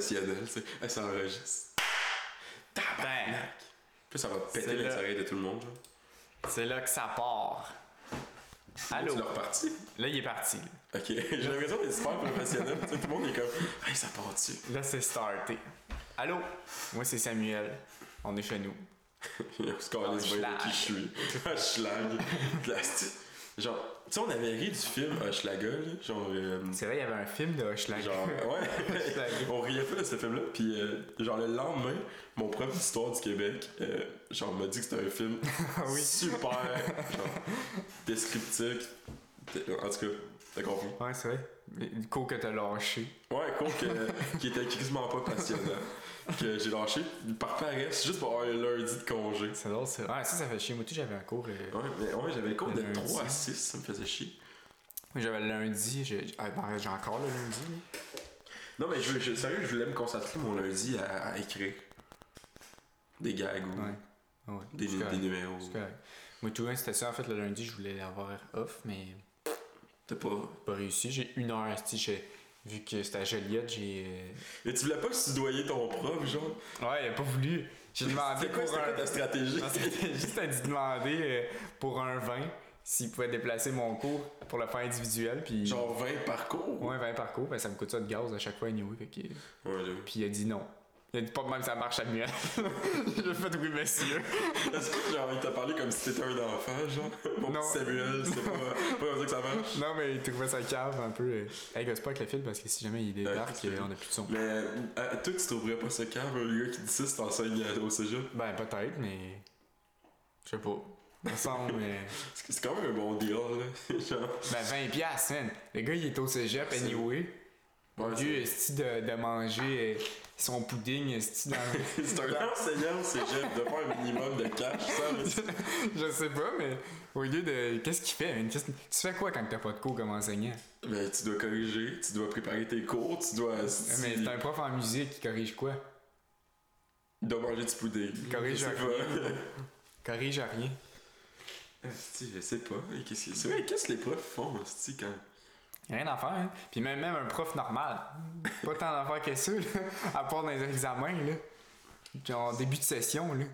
professionnel, tu sais. Hey, ça enregistre. Tabarnak! Puis ça va péter les oreilles de tout le monde, genre. C'est là que ça part. Allô? Reparti? Là, il est parti. là. Ok, j'ai l'impression d'être super professionnel. Tout le monde est comme, hey, ça part dessus. Là, c'est starté. Allô? Moi, c'est Samuel. On est chez nous. Bien Schlag. qui je suis. Là, c'est- Genre, tu sais, on avait ri du film Hochelaga, là. Genre, euh, C'est vrai, il y avait un film de Hochelag. genre, ouais. Hochelaga. on riait pas de ce film-là. Puis, euh, genre, le lendemain, mon prof d'histoire du Québec, euh, genre, m'a dit que c'était un film Ah oui. super, genre, descriptif. En tout cas, t'as compris? Ouais, c'est vrai. Coup, que t'as lâché. Ouais, cool, que, qui était quasiment pas passionnant. Que j'ai lâché par paresse, juste pour avoir un lundi de congé. C'est drôle, ça. Ça, ça fait chier. Moi, tout, j'avais un cours. euh, Ouais, mais ouais, j'avais le cours de Le lundi. 3 à 6, ça me faisait chier. Moi, j'avais le lundi. J'ai ah, ben, j'ai encore le lundi. Non, mais je, je- sérieux, je voulais me consacrer mon lundi à, à écrire des gags ou Ouais. Ah Ouais. des, numéros. Moi, tout, c'était ça. En fait, le lundi, je voulais avoir off, mais T'as pas. pas réussi. J'ai une heure. esti, j'ai- Vu que c'était à Joliette, j'ai. Mais tu voulais pas soudoyer ton prof, genre? Ouais, il a pas voulu. J'ai demandé C'était quoi, pour c'était quoi un. ta stratégie? C'était juste à demander pour un 20 s'il pouvait déplacer mon cours pour le faire individuel. Puis, Genre 20 parcours ouais, 20 par cours, ben, ça me coûte ça de gaz à chaque fois, anyway. Fait que... Ouais. Puis il a dit non. Il a dit pas même ça marche, Samuel. J'ai fait oui, monsieur. Est-ce que genre, il t'a parlé comme si t'étais un enfant, genre? Mon Non. petit Samuel, c'est pas, pas comme ça que ça marche Non, mais il trouvait ça cave un peu. euh. Hey, gosse pas avec le fil parce que si jamais il débarque, c'est euh, vrai. on a plus de son. Mais euh, toi, tu trouverais pas ça cave, le gars qui dit ça, c'est enseigne au cégep? Ben, peut-être, mais. Je sais pas. Mais. C'est quand même un bon deal, là. genre. Ben, 20 piastres, man. Le gars, il est au cégep, anyway. Au Ouais, lieu, c'est- esti, de, de manger euh, son pudding. C'est un enseignant au cégep de faire un minimum de cash, ça. je sais pas, mais au lieu de. Qu'est-ce qu'il fait, Tu fais quoi quand t'as pas de cours comme enseignant? Ben, tu dois corriger, tu dois préparer tes cours, tu dois. Mais c'est un prof en musique qui corrige quoi? Il doit manger du pudding. Corrige sais rien. Corrige à rien. je sais pas. Qu'est-ce que c'est? Qu'est-ce que les profs font, quand. Rien à faire, hein? Puis même, même un prof normal. Pas tant d'affaires que ça, là. À part dans les examens, là. Genre début de session, là.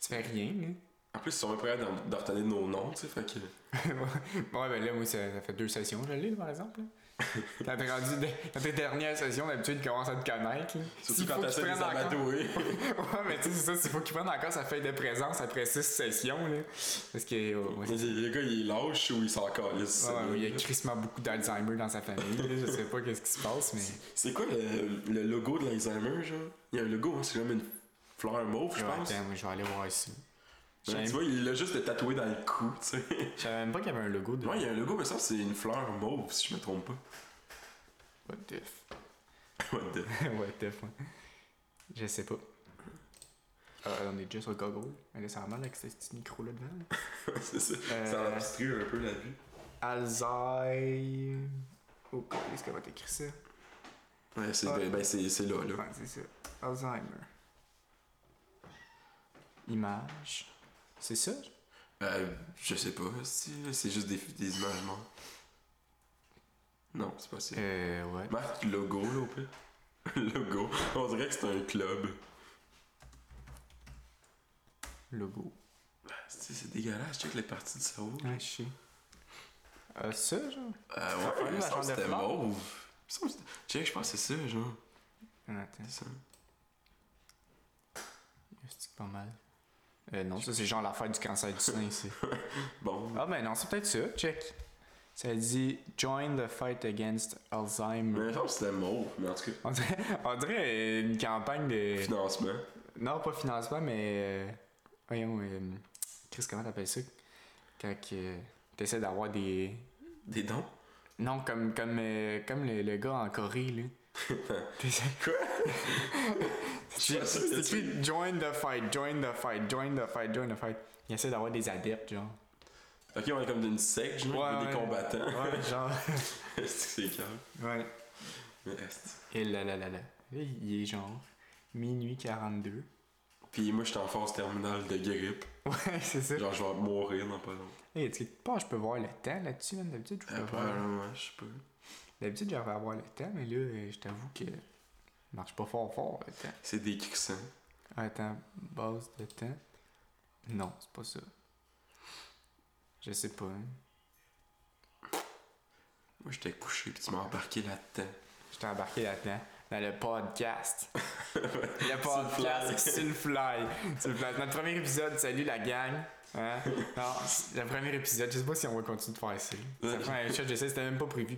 Tu fais rien, là. En plus, ils sont à d'en- d'en retenir nos noms, tu sais, fait que. ouais, ben là, moi, ça, ça fait deux sessions, je l'ai, par exemple. là. Quand t'es rendu de- dans tes dernières sessions, d'habitude, ils commencent à te connaître. là. Surtout quand faut qu'ils t'essaies de les prennent encore- amadouer. ouais, mais tu sais, c'est ça, s'il faut qu'ils prennent encore sa feuille de présence après six sessions, là. Parce que, ouais, Mais Le gars, il est lâche ou il s'en calisse. Ouais, ouais, il y a crissement beaucoup d'Alzheimer dans sa famille. là. Je sais pas qu'est-ce qui se passe, mais. C'est quoi le, le logo de l'Alzheimer, genre? Il y a un logo, hein, c'est comme une fleur mauve, je pense. attends, moi, je vais aller voir ici. Savais tu vois, il l'a juste tatoué dans le cou, tu sais. je savais même pas qu'il y avait un logo de. Ouais, il y a un logo, mais ça, c'est une fleur mauve, si je me trompe pas. What the f- What the- What the f- ouais. Je sais pas. Ah, on est déjà sur Google. Mal avec ce petit micro-là devant. là. c'est ça. Euh, Ça obstrue un peu la vue. Alzheimer. Oh, est-ce qu'elle va t'écrire ça? Ouais, c'est ben, ben, c'est c'est là, là. Ouais, c'est ça. Alzheimer. Image. C'est ça? Euh, je sais pas, c'est juste des, des images mortes. Non, c'est pas ça. Euh, ouais. Marque logo, là, au pire. logo. On dirait que c'est un club. Logo. C'est c'est dégueulasse, check les parties du cerveau. Ouais, je sais. Euh, ça, genre? Euh, Ça ouais, que de c'était mauve. Check, je pense que c'est ça, genre. Ah, Attends, C'est ça. c'est pas mal? Euh, non, ça, c'est genre l'affaire du cancer du sein, ici. Bon. Ah ben non, c'est peut-être ça. Check. Ça dit Join the fight against Mais Alzheimer. semble que c'était mauve, mais en tout cas, On dirait, on dirait une campagne de. financement. Non, pas financement, mais. euh, Voyons, euh, Chris, comment t'appelles ça? Quand euh, t'essaies d'avoir des. Des dons? Non, comme, comme, comme le, le gars en Corée, là. Quoi? C'est pas écrit Join the fight, join the fight, join the fight, join the fight. Il essaie d'avoir des adeptes, genre. Ok, on est comme d'une secte, genre, Ouais, des ouais. combattants. Ouais, genre. Est-ce que c'est calme? ouais. Mais est Et là là là là. Il est genre minuit 42. Puis moi, j'étais en phase terminale de grippe. Ouais, c'est ça. Genre, je vais mourir dans pas longtemps. Hey, est-ce que tu penses que je peux voir le temps là-dessus, man? D'habitude, je peux Euh, voir. probablement, je sais pas. D'habitude, j'aurais avoir le temps, mais là, euh, je t'avoue que Marche pas fort fort. Attends. C'est décrissant. Attends, base de temps. Non, c'est pas ça. Je sais pas. hein. Moi, j'étais couché, puis tu m'as embarqué là-dedans. J'étais embarqué là-dedans. Dans le podcast. le podcast, c'est le le fly. Notre premier épisode, salut la gang. Hein? Non, le premier épisode, je sais pas si on va continuer de faire ça. La première chose que j'essaie, c'était même pas prévu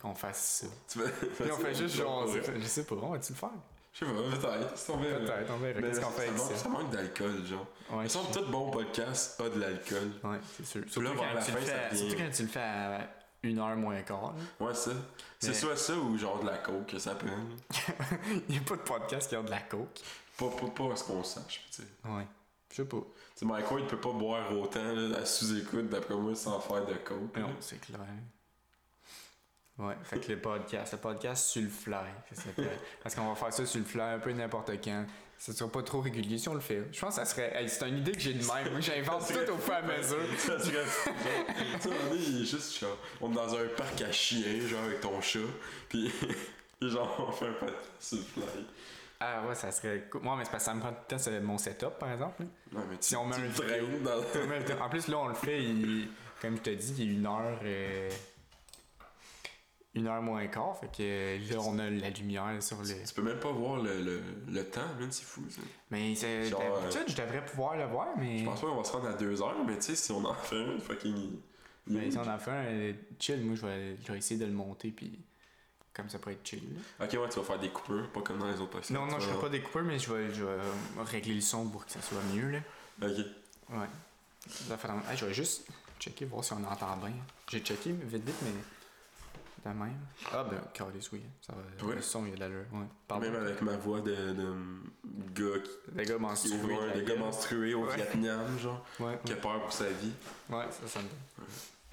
qu'on fasse ça. Puis on fait juste genre, je sais pas, on va-tu le faire? Je sais pas, peut-être. Peut-être, on verra. Qu'est-ce ça, qu'on fait ça avec manque, ça? ça manque d'alcool, genre. Ouais, Il semble que tout bon podcast a de l'alcool. Ouais, c'est sûr. là, Surtout, vers quand la tu fin, le ça fais, devient- surtout quand tu le fais à une heure moins quart. là. Ouais, ça. C'est soit ça ou genre de la coke que ça prenne. Il n'y a pas de podcast qui a de la coke. Pas, pas, pas à ce qu'on sache, tu sais. Ouais. Je sais pas. Tu sais, Mike Ward peut pas boire autant là, à sous-écoute, d'après moi, sans faire de coke. Non, c'est clair. Ouais, fait que le podcast, le podcast sur le fly, ça s'appelle. Parce qu'on va faire ça sur le fly un peu n'importe quand. Ça sera pas trop régulier si on le fait. Je pense que ça serait. hey, c'est une idée que j'ai de même. Moi, j'invente tout au fur et à mesure. Ça serait. Tu il est juste genre, on est dans un parc à chiens, genre avec ton chat, pis genre, on fait un podcast sur le fly. Ah ouais, ça serait cool. Moi, mais c'est parce que ça me prend tout le temps c'est mon setup, par exemple. Non, mais tu, Si on met tu un le vidéo- dans En plus, là, on le fait, il- comme je te dis, il est une heure. euh, Une heure moins quart. Fait que euh, là, on a la lumière sur le. Tu peux même pas voir le, le, le temps, man, c'est fou, ça. Mais c'est. Genre, D'habitude, je devrais pouvoir le voir, mais. Je pense pas qu'on va se rendre à deux heures, mais tu sais, si on en fait un, fucking. Mais si on en fait un euh, chill, moi, je vais, je vais essayer de le monter, puis. Comme ça peut être chill. là. Ok, ouais, tu vas faire des coupures, pas comme dans les autres podcasts. Non, non, je ferai pas des coupeurs, mais je vais, je vais régler le son pour que ça soit mieux, là. Ok. Ouais. Ça fait Hey, je vais juste checker, voir si on entend bien. J'ai checké vite, vite, mais. De même. Ah, ben, Carlis, oui. Ça va. Ouais. Le son, il a de l'allure. Ouais. Pardon. Même avec ma voix de, de gars qui, Les gars menstrués. ouais, des gars gueule. menstrués au. Vietnam, genre, Ouais, qui a peur pour sa vie. ouais, ça, ça me donne.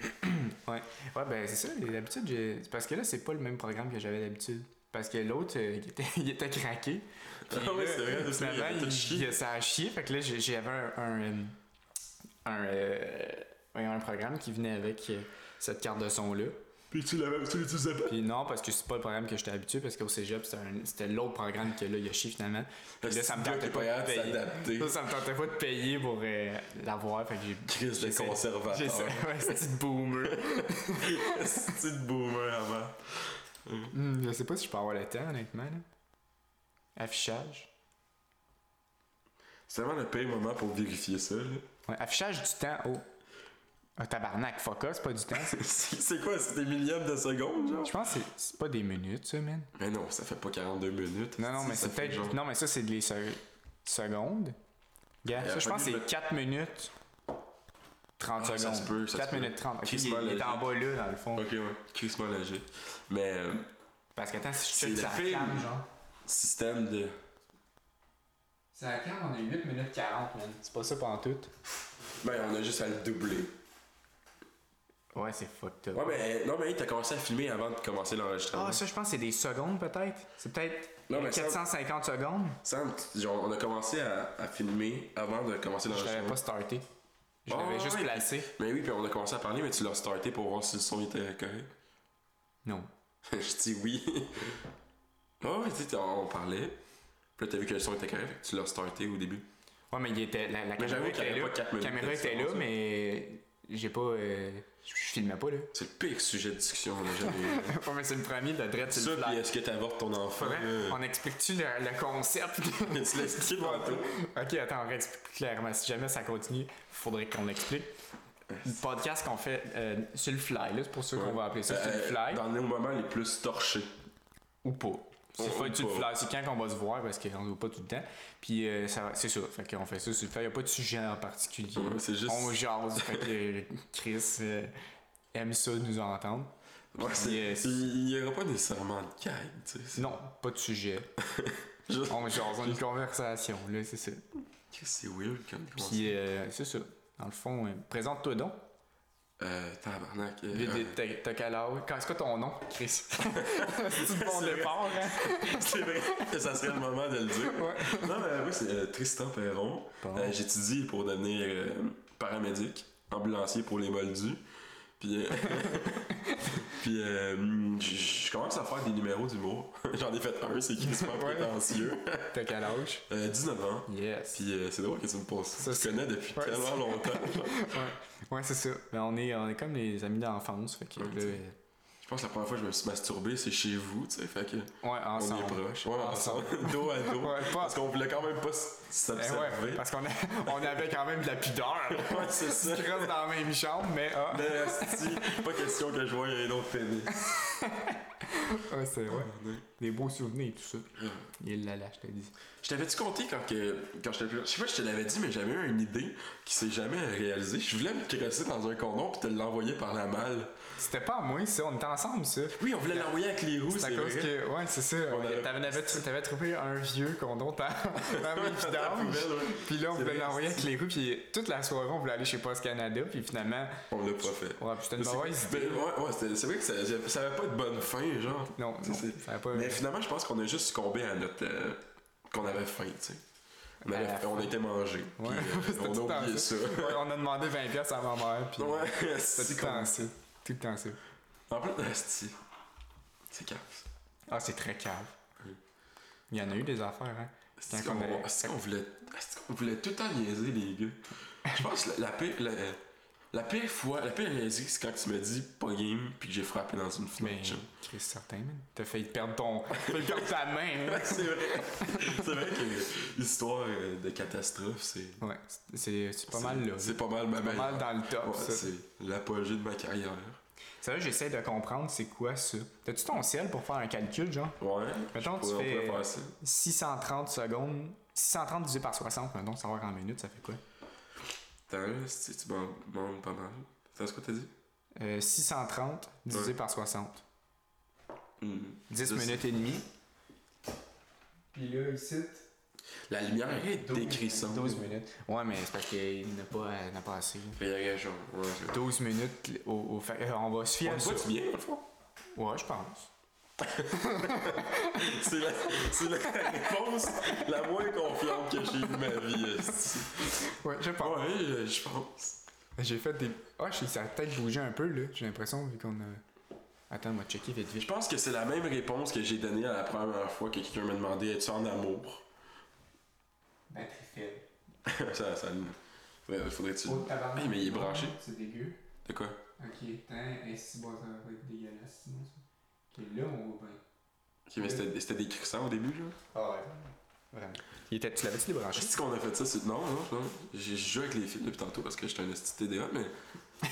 ouais. ouais, ben, c'est ça. D'habitude, c'est parce que là, c'est pas le même programme que j'avais d'habitude. Parce que l'autre, euh, il, était, il était craqué. Puis Ah c'est vrai, finalement, il il- ça a chié. Fait que là, j'avais un, un, euh, un, euh, un programme qui venait avec cette carte de son-là. Puis tu l'avais, tu l'utilisais pas. Puis non, parce que c'est pas le programme que j'étais habitué, parce qu'au cégep, c'était un- c'était l'autre programme que là, il a chié finalement. Puis là, ça me tentait pas de payer. s'adapter. Ça, ça me tentait pas de payer pour euh, l'avoir. Fait que j'ai. De j'essaie- conservateur. Ouais, c'est petite boomer. C'est de boomer avant. Hmm, je sais pas si je peux avoir le temps, honnêtement. Là. Affichage. C'est vraiment le pire moment pour vérifier ça, là. Ouais, affichage du temps. Oh. Un tabarnak, fuck off, c'est pas du temps. c'est- quoi, c'est des millièmes de seconde, genre? Je pense que c'est- pas des minutes, ça, man. Mais non, ça fait pas 42 minutes. Non, non, mais ça c'est peut-être. genre- Non, mais ça, c'est des se- secondes. Ça, je pense que c'est 4 minutes 30 Ah, ça secondes. se peut, ça 4 se peut. minutes 30. Ok, il, il est en bas là, dans le fond. Ok, ouais. Crissement logique. Mais, euh, Parce que attends, si je check la cam, genre. système de. C'est la cam, on a 8 minutes 40, man. C'est pas ça pendant tout. Ben, on a juste à le doubler. Ouais, c'est fucked up. Ouais, mais non, mais hey, t'as commencé à filmer avant de commencer l'enregistrement. Ah, ça, je pense que c'est des secondes, peut-être. C'est peut-être Non, mais ça- 450 secondes. Sam, t- genre, on a commencé à, à filmer avant de commencer Je l'avais l'enregistrement. pas starté. Je Ah, l'avais juste ouais. placé. Mais oui, puis on a commencé à parler, mais tu l'as starté pour voir si le son était correct. Non. je dis oui. oh, oui, tu sais, on, parlait. Puis là, t'as vu que le son était correct, tu l'as starté au début. Ouais, mais il était, la, la caméra était là. La caméra était là, différence, mais j'ai pas. euh, je filmais pas, là. C'est le pire sujet de discussion qu'on a jamais ouais, mais c'est le premier de Dread, c'est Ça, le puis est-ce que t'avortes ton enfant? On explique-tu le, le concept? Mais tu l'as expliqué tantôt. ok, attends, on réexplique clairement. Si jamais ça continue, faudrait qu'on l'explique. Le podcast qu'on fait euh, sur le fly, là, c'est pour ça qu'on va appeler ça sur le Euh, fly. Dans nos moments les plus torchés. Ou pas. C'est pas ou sur le fly, c'est quand qu'on va se voir parce qu'on ne voit pas tout le temps. Puis euh, ça, c'est ça, fait qu'on fait ça sur le. Il n'y a pas de sujet en particulier. Ouais, c'est juste- On jase, fait que euh, Chris euh, aime ça nous entendre. Ouais, Yes. Il n'y aura pas nécessairement de gag, tu sais. Non, pas de sujet. Juste- On jase, on a une conversation, là, c'est ça. C'est weird comme Puis euh, c'est ça. Dans le fond, euh, présente-toi donc. Euh, tabarnak. euh, T'as quel âge? Quand- C'est quoi ton nom, Chris? c'est le bon départ, hein? c'est vrai que ça serait le moment de le dire. Ouais. Non, mais oui, c'est euh, Tristan Perron. Bon. Euh, J'étudie pour devenir euh, paramédic, ambulancier pour les moldus. Puis, euh, Puis euh, je je commence à faire des numéros d'humour. J'en ai fait un, c'est qui pas Ouais. prétentieux. T'as quel âge? Euh, 19 ans. Yes. Puis euh, c'est drôle que tu me poses ça. C'est- connais depuis Ouais, tellement longtemps. Ouais, ouais c'est ça. Ben, on, est, on est comme les amis d'enfance. Fait que Ouais, là, c'est- euh, Je pense que la première fois que je me suis masturbé, c'est chez vous, tu sais. Fait que ouais, on ensemble. est proches. Ouais, Ensemble. dos à dos. Ouais, pas- Parce qu'on voulait quand même pas Eh s'observer. ouais, parce qu'on a- on avait quand même de la pudeur. Ouais, c'est ça. Tu restes dans la même chambre, mais ah. Mais esti, pas question que je voie un autre pénis. Ouais, c'est vrai. Des beaux souvenirs, tout ça. Il l'a là, je te dis. Je t'avais-tu compté quand, que, quand j'étais plus Je sais pas si je te l'avais dit, mais j'avais eu une idée qui s'est jamais réalisée. Je voulais me crosser dans un condom puis te l'envoyer par la malle. C'était pas à moi, ça. On était ensemble, ça. Oui, on voulait l'envoyer avec les roues, C'est à cause vrai. que. Ouais, c'est ça. Ouais, T'avais, trouvé un vieux condom dans dans mes vidanges. ouais. Puis là, on voulait l'envoyer avec les roues. Puis toute la soirée, on voulait aller chez Post Canada. Puis finalement. On l'a pas fait. Ouais, c'était une mauvaise mais idée. ouais, ouais, c'était- c'est vrai que ça, ça avait pas de bonne fin, genre. Non, non, ça pas. Mais finalement, je pense qu'on a juste succombé à notre. euh, qu'on avait faim, tu sais. Avait- la on a été mangé. Ouais, euh, on a oublié ça. Ouais, on a demandé 20$ piastres à ma mère. Puis Ouais, c'est comme. ça. Tout le temps ça. En plus, esti, c'est calme. Ah, c'est très. Oui. Il y en a eu des affaires, hein. Est-ce qu'on voulait, voulait tout le temps niaiser les gars? Je pense que la, la la, la pire fois, la pire c'est quand tu me dis pas game puis que j'ai frappé dans une Mais, fenêtre. Chris, certain, man. T'as failli perdre ton. T'as failli perdre ta main, hein. c'est vrai. c'est vrai que l'histoire euh, de catastrophe, c'est. Ouais, c'est c'est pas mal là. C'est pas mal ma C'est pas mal dans le top, Ouais, c'est l'apogée de ma carrière. C'est vrai, j'essaie de comprendre c'est quoi ça. T'as-tu ton ciel pour faire un calcul, genre? Ouais. Mettons, tu fais pourrait faire ça. 630 secondes. 630 divisé par 60, mettons, savoir en minutes, ça fait quoi? Si tu demandes pas mal. C'est ce que t'as dit? Euh, 630 divisé Ouais. par 60. Hmm. 10 Je minutes et demie. Puis là, ici. La lumière est décrissante. 12 minutes. Ouais, mais c'est parce qu'il n'a pas, euh, n'a pas assez. Il y a raison. Ouais, c'est- 12 minutes au, au fait- euh, On va se fier On à ça. bien, fond? Ouais, je pense. C'est la, c'est la réponse la moins confiante que j'ai eue de ma vie. Ouais, je pense. Ouais, euh, je pense. J'ai fait des. Ah, je sais, ça a peut-être bougé un peu, là. J'ai l'impression, vu qu'on a. Attends, on va checker vite Je vite. pense que c'est la même réponse que j'ai donnée à la première fois que quelqu'un m'a demandé Es-tu en amour? Batterie faible. Ça, ça. ouais, Faudrait-tu. Hey, mais il est branché. C'est dégueu. De quoi? Ok, attends, et si bon, ça va être dégueulasse sinon ça. Ok, là, on va bien. Ok, mais c'était c'était décrissant au début, là. Ah ouais, vraiment. Il était, tu l'avais-tu débranché? Est-ce qu'on a fait ça c'est- Non, non, non. J'ai joué avec les filles depuis tantôt parce que j'étais un esti TDA, mais.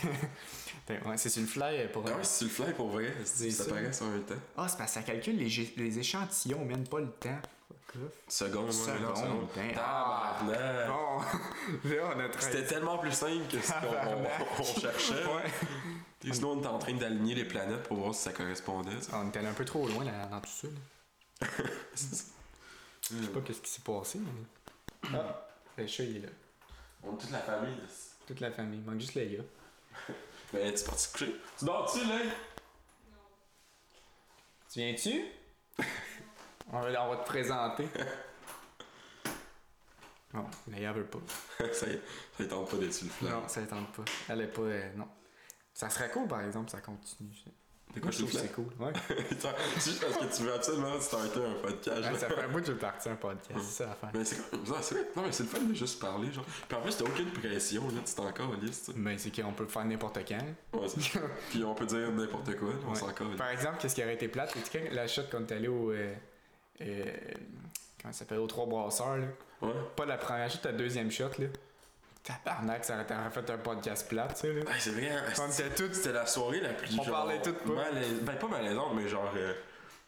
Ouais, c'est une fly pour. Ah ouais, si tu le fly pour vrai, C'est ça ça. paraît sur un temps. Ah, c'est parce que ça calcule les, gé- les échantillons, mène pas le temps. Seconde, Seconde, non, seconde. Ah. Tabarnak. Bon, là, on a très. C'était tellement plus simple que ce qu'on cherchait. Ouais. Et sinon, on était en train d'aligner les planètes pour voir si ça correspondait. On était allé un peu trop loin là, dans tout ça. là. Je sais pas qu'est-ce qui s'est passé, mais. Ah, le chat, il est là. On est toute la famille. Toute la famille. Il manque juste les gars. Mais tu es parti coucher? Tu dors-tu, là? Tu viens-tu? On, va, on va te présenter. Non, Léa veut pas. ça, y- ça tente pas d'être sur le flanc. Non, ça ne tente pas. Elle est pas. euh, non. Ça serait cool, par exemple, ça continue. Moi, quoi je trouve que c'est cool. Ouais. C'est juste parce que tu veux absolument starter un podcast. Ouais, ça fait un bout que j'ai parti un podcast, c'est ça l'affaire. Mais c'est. Non, mais c'est le fun de juste parler, genre. Puis en plus, t'as aucune pression, là. Tu t'es encore liste. Mais c'est qu'on peut le faire n'importe quand. Ouais, Puis on peut dire n'importe quoi, on s'en. Par exemple, qu'est-ce qui aurait été plate? Quand la shot quand t'es allé au. euh, euh, comment ça s'appelle? Aux trois brasseurs, là. Ouais. Pas la première shot, la deuxième shot, là. Tabarnak, ça aurait fait un podcast plate, tu sais, là. Ah, c'est vrai, hein, On était tous. C'était la soirée la plus. On genre, parlait toutes pas. malais- Ben, pas malaisante, mais genre. euh,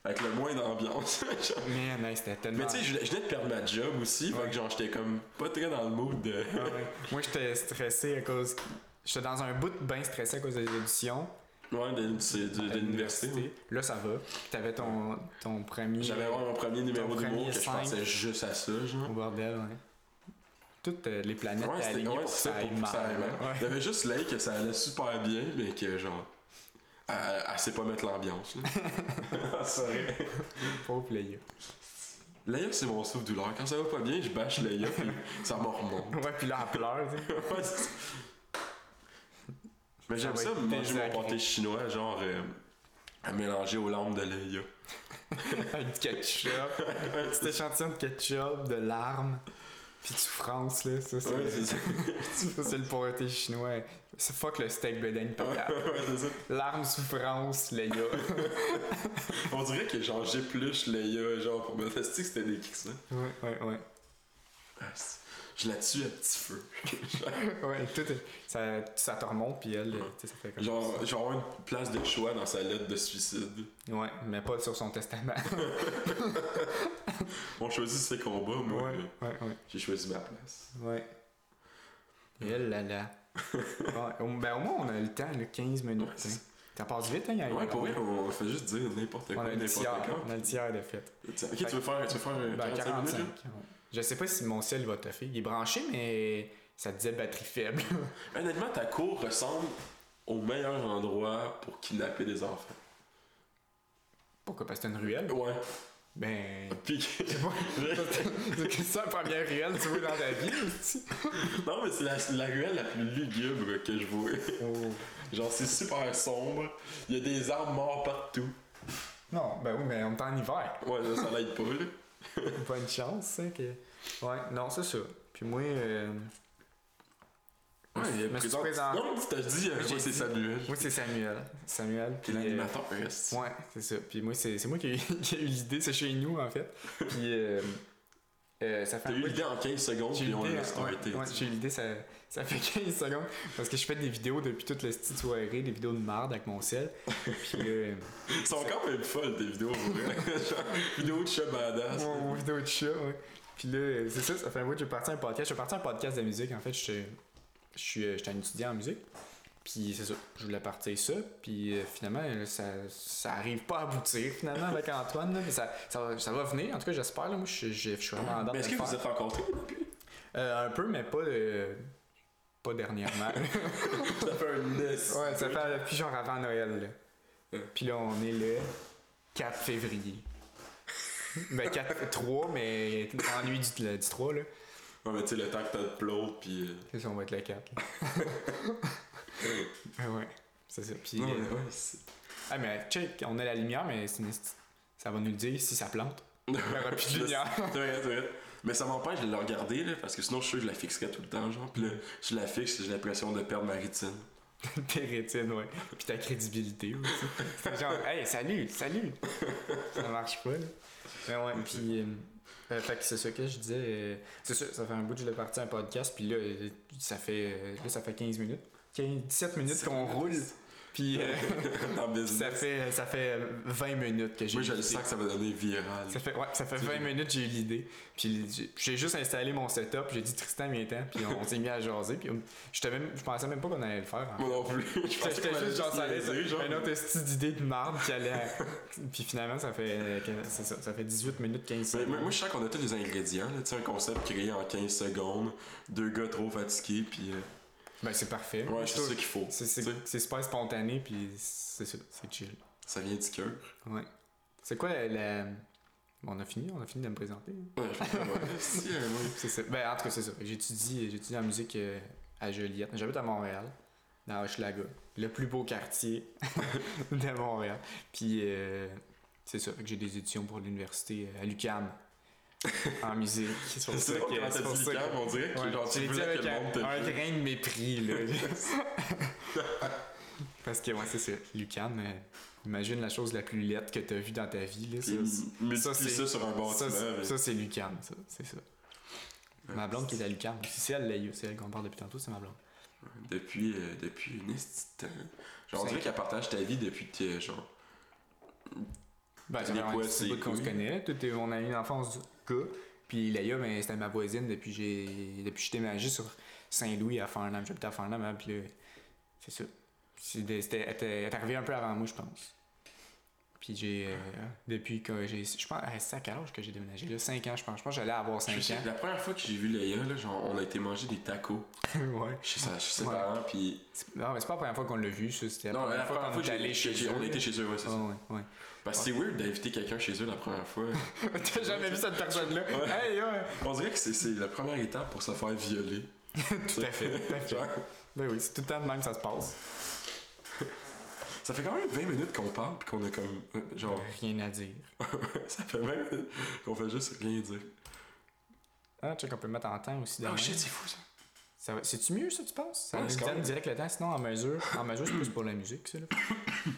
avec le moins d'ambiance. Mais non, c'était tellement. mais tu sais, je je venais de perdre ma job aussi, fait Ouais. que genre, j'étais comme pas très dans le mood de. Ah ouais. Moi, j'étais stressé à cause. J'étais dans un bout bien stressé à cause des éditions. Ouais, de, c'est de- de l'université. Là, ça va. T'avais ton, ton premier. J'avais vraiment mon premier numéro d'humour que je pensais juste à ça, genre. Au bordel, ouais. Toutes euh, les planètes Ouais, alignées ouais, pour que ça pour que ça aille mal. mal. Ouais. Il y avait juste Lay que ça allait super bien, mais que genre. Elle, elle sait pas mettre l'ambiance. vrai. Pauvre gars. Leia, c'est mon souffle douleur. Quand ça va pas bien, je bâche Leia, puis ça me remonte. Ouais, puis là, elle pleure. Ouais, Mais j'aime ça, manger mon pâté chinois, genre. euh, À mélanger aux larmes de Leia. Avec du ketchup. Un petit échantillon de ketchup, de larmes. Puis de souffrance, là. Ça, c'est Ouais, c'est ça. ça, c'est le porté chinois. C'est fuck le steak Ouais, papa. ouais, c'est ça. Larmes, souffrance, les gars. On dirait que genre j'épluche Leia, genre pour me tester que c'était écrit ça. ouais, ouais, ouais. Ah, Je la tue à petit feu. Ouais, tout ça, ça te remonte, puis elle, tu sais, ça fait comme genre, genre une place de choix dans sa lettre de suicide. Ouais, mais pas sur son testament. On choisit ses combats, moi. ouais, ouais, ouais. J'ai choisi ma place. Ouais. Et elle là là. Ouais, ben au moins on a le temps, là, 15 minutes. Ouais, hein. Ça passe vite, hein, y a Ouais, pour vrai, on fait juste dire n'importe quoi, a le n'importe quand. on a le tiers de fait. Tiens, Ok, tu veux faire, tu veux faire euh, Ben 45 45. minutes? ouais. Je sais pas si mon ciel va toffer. Il est branché, mais ça disait batterie faible. Honnêtement, ta cour ressemble au meilleur endroit pour kidnapper des enfants. Pourquoi? Parce que c'est une ruelle? Ouais. Ben. Puis, C'est ça la première ruelle que tu vois dans ta vie aussi. non, mais c'est la, la ruelle la plus lugubre que je vois. Oh. Genre, c'est super sombre. Il y a des arbres morts partout. Non, ben oui, mais on est en hiver. Ouais, là, ça l'aide pas, là. Pas une chance, hein, que. Ouais, non, c'est ça. Puis moi, euh, Ouais, il y a me suis présent-. Non, tu t'as dit, euh, J'ai moi, c'est Samuel. moi c'est Samuel. Samuel. Puis, euh, l'animateur, reste. Ouais, c'est ça. Puis moi, c'est moi qui ai, qui ai eu l'idée, c'est chez nous en fait. Puis euh, euh, ça fait T'as eu l'idée en 15 secondes, puis on l'a starté. ouais, ouais, j'ai eu l'idée, ça, ça fait 15 secondes. Parce que je fais des vidéos depuis toute la petite soirée, des vidéos de marde avec mon sel. Puis euh, Ils sont quand même folles, tes vidéos, vidéos de chat badass. mon, mon vidéo de chat, ouais. Puis là, c'est ça, ça fait un bout que j'ai parti un podcast. J'ai parti un podcast de musique, en fait, j'étais je suis euh, un étudiant en musique. Puis c'est ça, je voulais partir ça. Puis euh, finalement, là, ça, ça arrive pas à aboutir finalement avec Antoine. là, mais ça, ça, va- ça va venir, en tout cas, j'espère. Moi, je, je, je suis vraiment en Mais est-ce de que vous êtes rencontrés depuis? Euh, un peu, mais pas, euh, pas dernièrement. Ça fait un. Ouais, ça fait depuis genre avant Noël. Là. Puis là, on est le 4 février. ben, 4, 3, mais ennui du, le- du 3, là. Ouais, mais tu sais, le temps que t'as de plot, puis. euh, C'est ça, on va être le 4. Là. ouais, ouais. C'est ça. Puis, euh, ouais, c'est. ah, mais check, on a la lumière, mais une ça va nous le dire si ça plante. Il n'y aura plus de lumière. Mais ça m'empêche de le regarder, là, parce que sinon, je suis sûr que je la fixerais tout le temps, genre. Puis là, je la fixe, j'ai l'impression de perdre ma rétine. Tes rétines, ouais. Puis ta crédibilité aussi. C'est genre, hey, salut, salut. Ça marche pas, là. Mais ouais, puis. euh, euh, fait que c'est ça que je disais. euh, c'est ça, ça fait un bout que je l'ai parti un podcast, puis là, ça fait, là, ça fait 15 minutes. 15, 17 minutes qu'on roule. Puis euh, ça, fait, ça fait 20 minutes que j'ai Moi, eu je le sens que ça va donner viral. Ça fait, ouais, ça fait C'est 20 vrai. minutes j'ai eu l'idée. Puis j'ai- juste installé mon setup, j'ai dit Tristan viens-ten, puis on, on s'est mis à jaser. Puis on- même, je pensais même pas qu'on allait le faire. Moi non plus. J'étais juste genre ça allait une autre esti d'idée de marde qui allait. à- Puis finalement ça fait euh, que- ça, ça fait 18 minutes 15 Mais, secondes. moi, moi, je sens qu'on a tous les ingrédients. Tu sais, un concept créé en 15 secondes, deux gars trop fatigués, puis. euh, Ben c'est parfait. Ouais, c'est ça qu'il faut. C'est super spontané puis c'est ça, c'est chill. Ça vient du cœur. Ouais. C'est quoi la, la- on a fini, on a fini de me présenter. hein. Ouais, je pense que ouais. C'est. Ben en tout cas c'est ça. J'étudie j'étudie en musique euh, à Joliette. J'habite à Montréal, dans Hochelaga, le plus beau quartier de Montréal. Puis euh, c'est ça, j'ai des étudiants pour l'université euh, à l'UQAM en musique. C'est pour ça que c'est ça on dirait que Ouais, genre, tu que avec le un, monde un grain de mépris, là. Parce que, ouais, c'est ça. Lucan, euh, imagine la chose la plus laide que t'as vue dans ta vie, là. Ça, c'est- multiplie ça, ça, c'est- sur un bâtiment. ça, c'est- mais- ça, c'est Lucan, ça. C'est ça. Ma blonde qui est à Lucan. C'est elle, c'est elle qu'on parle depuis tantôt, c'est ma blonde. Depuis, euh, depuis une temps. Genre, on dirait qu'elle partage ta vie depuis que t'es genre. Un poètes, petit c'est qu'on se connaît. Tout est- on a eu une enfance du gars. Puis Laïa, ben, c'était ma voisine depuis que j'ai depuis j'ai déménagé sur Saint-Louis à Farnham. J'habitais à Farnham, hein, puis c'est ça. C'est c'était- Elle était- elle est arrivée un peu avant moi, je pense. Puis j'ai. euh, depuis que j'ai. Je pense. C'est à quel âge que j'ai déménagé là 5 ans, je pense. Je pense que j'allais avoir 5 Je sais, ans. la première fois que j'ai vu Léa, là, genre, on a été manger des tacos ouais. chez, sa, chez ses Ouais. parents, puis. Non, mais c'est pas la première fois qu'on l'a vu, ça. C'était la Non, première la fois première qu'on fois est allé chez eux. on a été chez eux, ouais, c'est ça. ouais, ouais. Parce que c'est weird d'inviter quelqu'un chez eux la première fois. T'as jamais vu cette personne-là? Ouais. Hey, ouais! On dirait que c'est- la première étape pour se faire violer. Tout à fait, tout à fait. Ben oui, c'est tout le temps de même que ça se passe. Ça fait quand même 20 minutes qu'on parle, puis qu'on a comme. euh, Genre. Rien à dire. ça fait 20 minutes qu'on fait juste rien dire. Ah, tu sais qu'on peut mettre en temps aussi. Oh shit, c'est fou ça. C'est-tu mieux, ça, tu penses? Ça Ouais, nous donne direct le temps, sinon en mesure. En mesure, c'est plus pour la musique, ça. Là.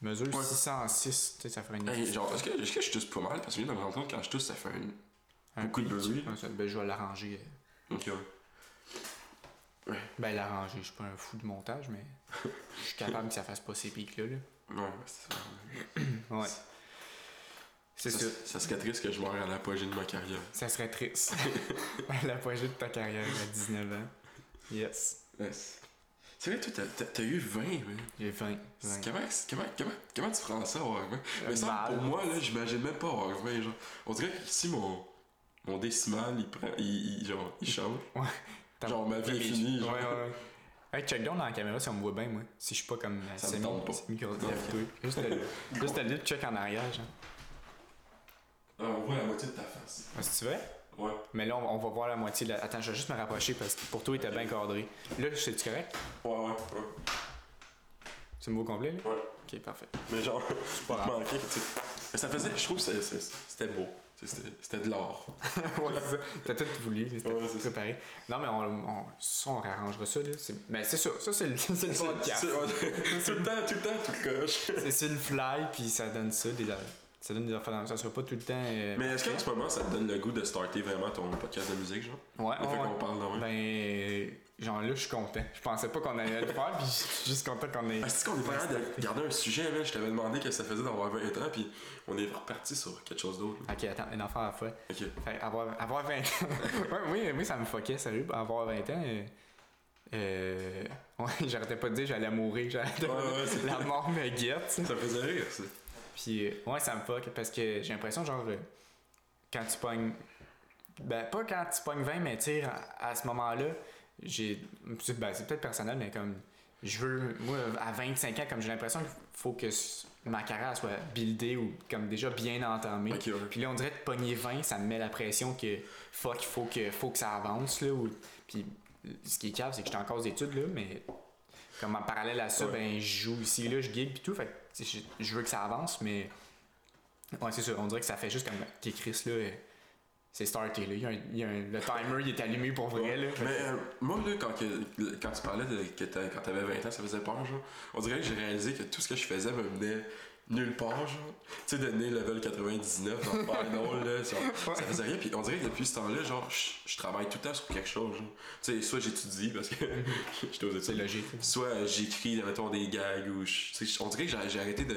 Mesure Ouais. 606, tu sais, ça ferait une. Hey, genre, est-ce que, est-ce que je tousse pas mal? Parce que je viens de me rendre compte quand je tousse, ça fait un. un beaucoup de bruit. Ça- ben, je vais l'arranger. euh, Ok, ouais. Ben, l'arranger, je suis pas un fou de montage, mais je suis capable que ça fasse pas ces pics-là. Là. Ouais, c'est ça. Ouais. C'est ça. ça. Ça serait triste que je meure à l'apogée de ma carrière. Ça serait triste. L'apogée de ta carrière à 19 ans. Yes. Yes. C'est vrai, toi, t'as- eu 20, mais. J'ai 20. 20. Comment, comment, comment, comment tu prends ça, avoir 20? Mais ça, pour moi, là, j'imagine même pas avoir 20. Genre. On dirait qu'ici, mon, mon décimal, il, prend, il, il- genre, il change. T'as- Genre, ma vie est Ouais, finie. Genre. Ouais, ouais. Hey, check down dans la caméra si on me voit bien, moi. Si je suis pas comme euh, Ça semi, pas. semi Juste le, juste le check en arrière, genre. Ah, on voit la moitié de ta face. Ah, si tu veux. Ouais. Mais là, on, on va voir la moitié. de la- Attends, je vais juste me rapprocher parce que pour toi, il était bien cadré. Là, c'est-tu correct? Ouais, ouais, ouais. Tu me vois complet, là? Ouais. Ok, parfait. Mais genre, pas manquait, tu sais. Mais ça faisait, je trouve que c'est- c'est- c'était beau. C'était de l'art. ouais. T'as tout voulu, c'était Ouais, ça. préparé. Non, mais on, on, ça, on réarrangera ça, là. Mais c'est ça, ça, c'est le, c'est le podcast. Tout le temps, tout le temps, tout le coche. C'est le fly, puis ça donne ça, des, ça donne des affaires Ça sera pas tout le temps. euh, Mais est-ce qu'en ce moment, ça te donne le goût de starter vraiment ton podcast de musique, genre? Ouais, Le fait ouais, qu'on parle dans Ben, genre là, je suis content. Je pensais pas qu'on allait le faire, puis je suis juste content qu'on ait. Ah, c'est qu'on est pas de garder un sujet, man. Je t'avais demandé que ça faisait d'avoir 20 ans, puis on est reparti sur quelque chose d'autre. Ok, attends, une affaire à la fois. Ok. Fait, avoir, avoir 20 ans. ouais, oui, oui, ça me fuckait, sérieux. Avoir 20 ans. Euh, euh, ouais, j'arrêtais pas de dire j'allais mourir. J'arrêtais Ouais, de- La mort me guette. Ça faisait rire, ça. Puis, ouais, ça me fuck parce que j'ai l'impression, genre, euh, quand tu pognes. Ben, pas quand tu pognes 20, mais sais, à, à ce moment-là, j'ai. Ben, c'est peut-être personnel, mais comme. Je veux. Moi, à 25 ans, comme j'ai l'impression qu'il faut que ma carrière soit buildée ou comme déjà bien entamée. Ouais. Puis là, on dirait de pogner 20, ça me met la pression que fuck, il faut que, faut que ça avance. Là, ou... Puis ce qui est cave, c'est que j'étais en cause d'études, là, mais comme en parallèle à ça, Ouais. ben je joue ici, là, je gig, puis tout. Fait je, je veux que ça avance, mais. Ouais, c'est sûr, on dirait que ça fait juste comme. Ok, Chris, là, c'est starté, là. Il y a un- il y a un- le timer, il est allumé pour vrai, là. Mais euh, moi, là, quand, que- quand tu parlais de que quand t'avais 20 ans, ça faisait peur, genre. On dirait que j'ai réalisé que tout ce que je faisais me menait nulle part, genre. Tu sais, de donner level 99 dans Final, là, genre, ça faisait rien. Puis on dirait que depuis ce temps-là, genre, je, je travaille tout le temps sur quelque chose, genre. Tu sais, soit j'étudie parce que j'étais aux C'est études. logique. Soit j'écris, mettons, des gags ou je- tu sais, on dirait que j'ai j'ai arrêté de,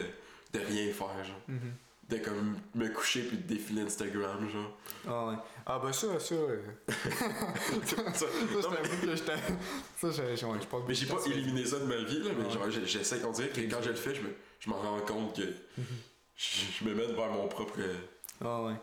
de rien faire, genre. Mhm. De comme me coucher puis de défiler Instagram, genre. Ah, ouais. Ah, bah ça, ça. euh, Ça- Ça, que j'étais. Ça, je, je, je Mais j'ai pas éliminé ça de ma vie, là, mais genre, j'ai- j'essaie, on dirait que quand je le fais, je me, je m'en rends compte que je, me mets vers mon propre. Ah ouais.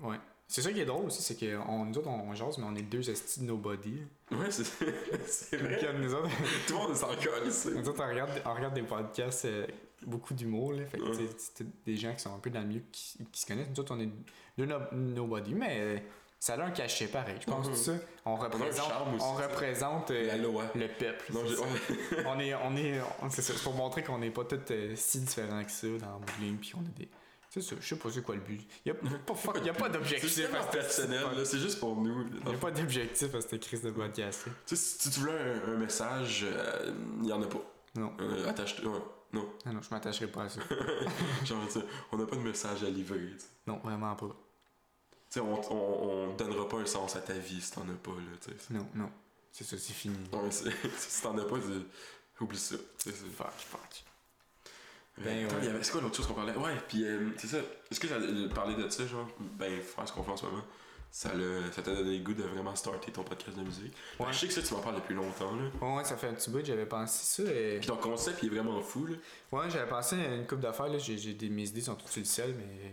Ouais. C'est ça qui est drôle aussi, c'est que on, nous autres, on jase, mais on est deux estis de nobody. Ouais, c'est, c'est vrai. Nous autres, Tout le monde encore ici. nous autres, on regarde, on regarde des podcasts, euh, beaucoup d'humour, là. Fait que, Ouais. tu sais, c'est des gens qui sont un peu dans le milieu qui, qui se connaissent. Nous autres, on est no- nobody, mais euh, ça a un cachet pareil. Je pense Mhm. que ça, on représente, charme aussi, on ça. représente euh, La loi. le peuple. Non, c'est on est, on est, on- c'est ça, c'est pour montrer qu'on n'est pas tous euh, si différents que ça dans le bowling, puis on a des. C'est ça, je sais pas c'est quoi le but. Il y a pas, y a pas C'est d'objectif à cette- personnel, là, c'est juste pour nous. Il y a pas d'objectif à cette crise de podcast. Tu sais, si tu voulais un, un message, il y en a pas. Non, Euh, attache-toi. Non. non, non, je m'attacherai pas à ça. Genre, on n'a pas de message à livrer. Non, vraiment pas. Tu sais, on, on, on donnera pas un sens à ta vie si t'en as pas, là. Tu sais. Non, non. C'est ça, c'est fini. Non, mais c'est- si t'en as pas, oublie ça. Fuck, fuck. Ben, Ben, ouais. c'est quoi l'autre chose qu'on parlait? Ouais, puis euh, c'est ça. Est-ce que j'allais parler de ça, genre, ben, faire ce qu'on fait en ce moment, ça ça t'a donné le goût de vraiment starter ton podcast de musique? Ben, Ouais. je sais que ça, tu m'en parles depuis longtemps, là. Ouais, ça fait un petit bout que j'avais pensé ça. Et... Puis ton concept, il est vraiment fou, là. Ouais, j'avais pensé à une coupe d'affaires. là. J'ai, j'ai des, mes idées sont toutes sur le sel, mais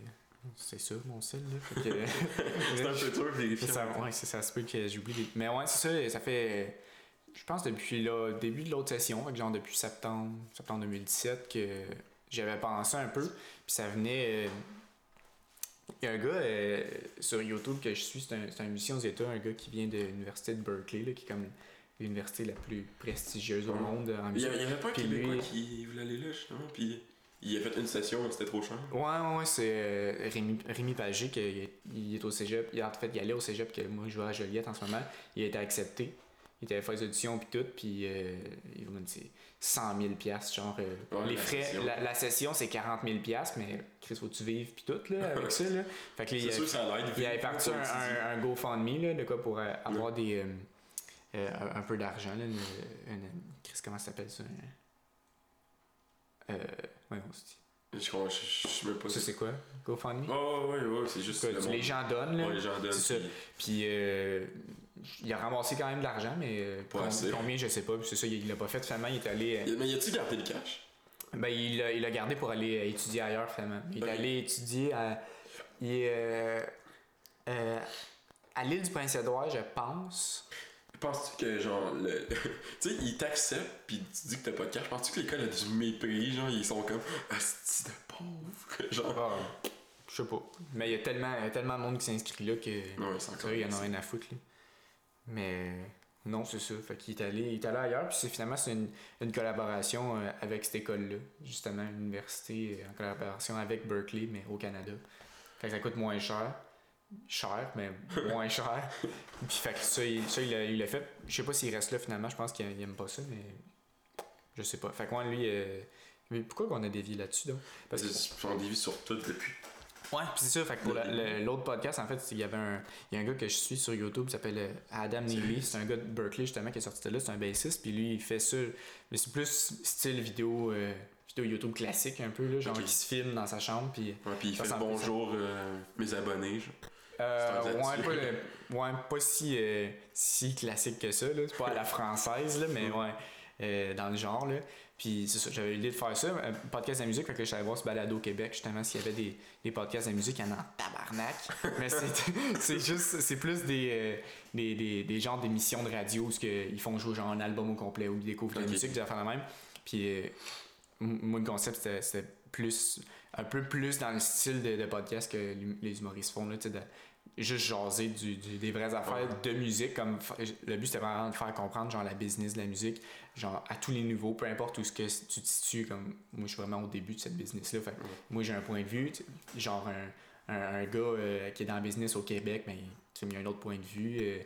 c'est ça, mon sel. Là. Que- C'est un peu dur de vérifier. Ça, ouais, c'est ça, se peut que j'oublie des... Mais ouais, c'est ça, ça fait. Je pense depuis le début de l'autre session, genre depuis septembre, septembre 2017, que j'avais pensé un peu. Puis ça venait. euh, Il y a un gars euh, sur YouTube que je suis, c'est un, un musicien aux États, un gars qui vient de l'université de Berkeley, là, qui est comme l'université la plus prestigieuse au monde en Il y musique. avait, il y avait pas un Puis Québécois lui- qui voulait aller là, justement, puis il a fait une session, c'était trop cher. Ouais, ouais, ouais, c'est euh, Rémi, Rémi Pagé qui est, il est au cégep. Il, en fait, il allait au cégep que moi je joue à Joliette en ce moment. Il a été accepté. Il était fait les auditions puis tout. Puis euh, il m'a dit c'est 100 000 piastres, genre. euh, Ouais, les la frais, session. la, la session c'est 40 000 piastres, mais Chris, faut tu vives puis tout, là, avec ça, là. Fait que il il avait parti un, un, un GoFundMe, là, de quoi pour euh, avoir des. euh, un, peu d'argent, là. Une, une- Chris, comment ça s'appelle ça? Euh. Ouais, on se dit. Je crois, je je sais même pas. Ça, c'est quoi? GoFundMe? Oh, ouais, ouais, c'est juste. Le les gens donnent, là. Ouais, les gens donnent. C'est ça. puis- Puis euh, il a ramassé quand même de l'argent, mais euh, Pas com- assez. combien, je sais pas. Puis c'est ça, il l'a pas fait. Finalement, il est allé. euh, Mais y a-tu gardé le cash? ben, il l'a il gardé pour aller euh, étudier ailleurs, finalement. Il est allé étudier à. Il est. euh, à l'île du Prince-Édouard, je pense. Penses-tu que, genre, le... tu sais, ils t'acceptent, pis tu dis que t'as pas de cash. Penses-tu que l'école a du mépris? Genre, ils sont comme, asti de pauvre. Genre, Ah, je sais pas. Mais il y a tellement, il y a tellement de monde qui s'inscrit là que. ouais, c'est encore. Sérieux, il y en a rien à foutre, là. Mais non, c'est ça. Fait qu'il est allé, il est allé ailleurs, puis c'est finalement c'est une, une collaboration euh, avec cette école-là. Justement, l'université euh, en collaboration avec Berkeley, mais au Canada. Fait que ça coûte moins cher. Cher, mais moins cher. Puis fait que ça, il, ça, il l'a fait. Je sais pas s'il reste là finalement, je pense qu'il il aime pas ça, mais je sais pas. Fait que moi, lui, euh, mais pourquoi qu'on a dévié là-dessus, là? Parce que J'en dévie sur tout depuis. Ouais, puis c'est ça. Fait que pour l'autre podcast, en fait, il y avait un, il y a un gars que je suis sur YouTube qui s'appelle euh, Adam Neely. C'est un gars de Berkeley, justement, qui est sorti de là. C'est un bassiste. Puis lui, il fait ça. Mais c'est plus style vidéo, euh, vidéo YouTube classique, un peu, là. Genre, Ok. qui se filme dans sa chambre. Puis. Ouais, pis il fait le bonjour, euh, mes abonnés. Genre. Euh, ouais, pas, le- ouais, pas si, euh, si classique que ça, là. C'est pas à la française, là, mais ouais, euh, dans le genre, là. Puis c'est ça, j'avais l'idée de faire ça, un podcast de musique, fait que allé voir ce balado au Québec, justement, s'il y avait des, des podcasts de musique, il y en a en tabarnak. mais c'est, c'est juste, c'est plus des, euh, des, des, des genres d'émissions de radio où ils font jouer genre un album au complet ou ils découvrent de la musique, des affaires de même. Puis euh, moi, le concept, c'était, plus, un peu plus dans le style de, de podcast que les humoristes font, là, de juste jaser du, du- des vraies affaires de musique. Comme, le but, c'était vraiment de faire comprendre, genre, la business de la musique, genre, à tous les niveaux, peu importe où ce que tu te situes, comme, moi, je suis vraiment au début de cette business-là. Fait moi, j'ai un point de vue, genre, un, un, un gars euh, qui est dans le business au Québec, mais sais, il a un autre point de vue. euh,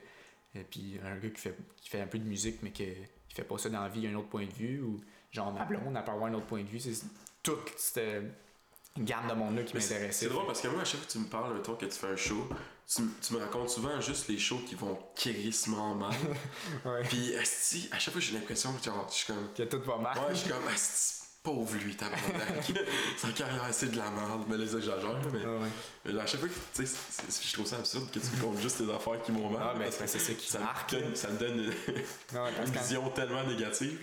et puis un gars qui fait, qui fait un peu de musique, mais que, qui fait pas ça dans la vie, il a un autre point de vue. Ou genre ma blonde, elle peut avoir un autre point de vue. C'est cette gamme de monde-là qui Mais c'est- m'intéressait. C'est drôle parce que moi, à chaque fois que tu me parles, mettons, que tu fais un show, tu, tu me racontes souvent juste les shows qui vont crissement mal. Ouais. Puis, esti, à chaque fois, j'ai l'impression que genre, je suis comme. Que tout va mal. Ouais, je suis comme, esti, pauvre lui, tabarnak. Sa carrière, c'est de la merde. Mais là, j'exagère, là, mais. Ouais. mais là, à chaque fois que, tu sais, je trouve ça absurde que tu me comptes juste tes affaires qui vont mal. Ah, que c'est ça qui ça marque. me donne, ça me donne une, ouais, quand- vision tellement négative.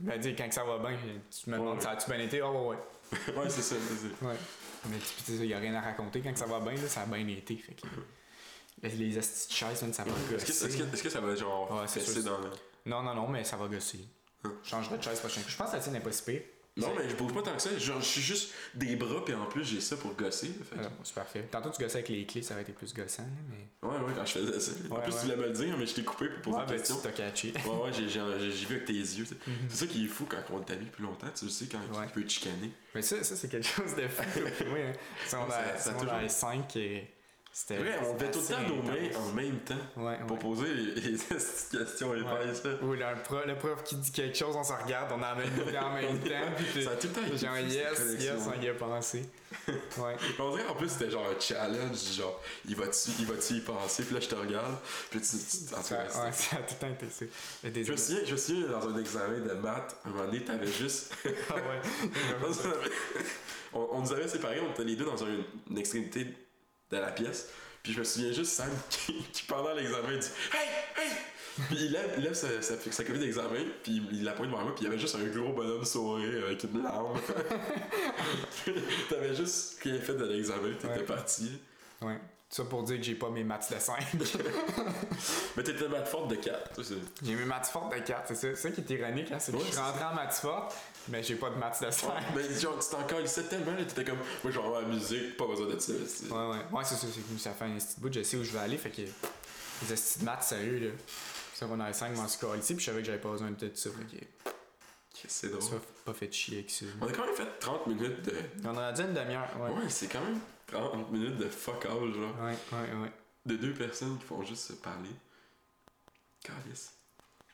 Ben, dis, quand ça va bien, tu me demandes ça a-tu bien été? Ah, ouais, ouais. ouais, c'est ça, c'est ça. Ouais. Mais tu sais, il y a rien à raconter. Quand ça va bien, là, ça a bien été. Fait que. Les, astis de chaises, man, ça va Est-ce que, est-ce gosser. que, est-ce que ça va genre Ouais, sûr. dans le. Non, non, non, mais ça va gosser. Hein? Je changerai de chaise prochaine. Je pense que la tienne n'est pas si pire. Non, mais je bouge pas tant que ça. Genre, je suis juste des bras, puis en plus, j'ai ça pour gosser. fait c'est parfait. Tantôt, tu gossais avec les clés, ça aurait été plus gossant, mais. Ouais, ouais, quand je faisais ça. en plus, ouais. tu voulais me le dire, mais je t'ai coupé pour poser Ouais, une ben, question. tu t'as catché. Ouais, ouais, j'ai, j'ai, j'ai- vu avec tes yeux. sais. C'est ça qui est fou quand on t'habille plus longtemps. Tu le sais, quand tu peux te chicaner. Mais ça, ça c'est quelque chose de fou. Moi, hein, Ça- ça a toujours- 5, et c'était. Vrai, on levait tout le temps nos mains en même temps Ouais, pour ouais. poser les, les petites questions épaisses. là. Ou là, un prof- le prof qui dit quelque chose, on se regarde, on met une en même temps. Puis Ça a tout le temps été genre, yes, yes, on y a pensé. Ouais. On dirait en plus c'était genre un challenge, genre il va-tu il va y penser, puis là je te regarde, puis tu, tu- en tout Ça, ouais, a tout le temps été ça. Le Je me souviens, je me souviens dans un examen de maths, un moment donné, t'avais juste. Ah ouais. on, on nous avait séparés, on était les deux dans un- une extrémité de la pièce. Puis je me souviens juste Sam qui, qui pendant l'examen dit Hey! Hey! Puis il lève, il lève sa, sa, sa copie d'examen, puis il la pointe devant moi, puis il y avait juste un gros bonhomme sourire avec une larme. T'avais juste rien fait de l'examen, t'étais Ouais. parti. Ouais. Ça pour dire que j'ai pas mes maths de 5. Mais t'étais maths forte de 4. ça, c'est- j'ai mes maths fortes de 4, c'est ça. C'est ça qui est ironique, hein, c'est que Ouais, je suis rentré en maths fortes, mais j'ai pas de maths de 5. Mais genre, tu t'en calissais tellement, là, t'étais comme, moi je vais avoir la musique, pas besoin de ça. Ouais, ouais. Ouais, c'est ça, c'est que ça fait un petit bout, je sais où je vais aller, fait que les estis de maths, sérieux, là. secondaire 5, m'en suis ici, puis je savais que j'avais pas besoin de tout ça. Fait que C'est ça drôle. m'a pas fait chier avec ça. On a quand même fait 30 minutes de. On en a dit une demi-heure, ouais. Ouais, c'est quand même 30 minutes de fuck all, genre. Ouais, ouais, ouais. De deux personnes qui font juste se parler. Calice.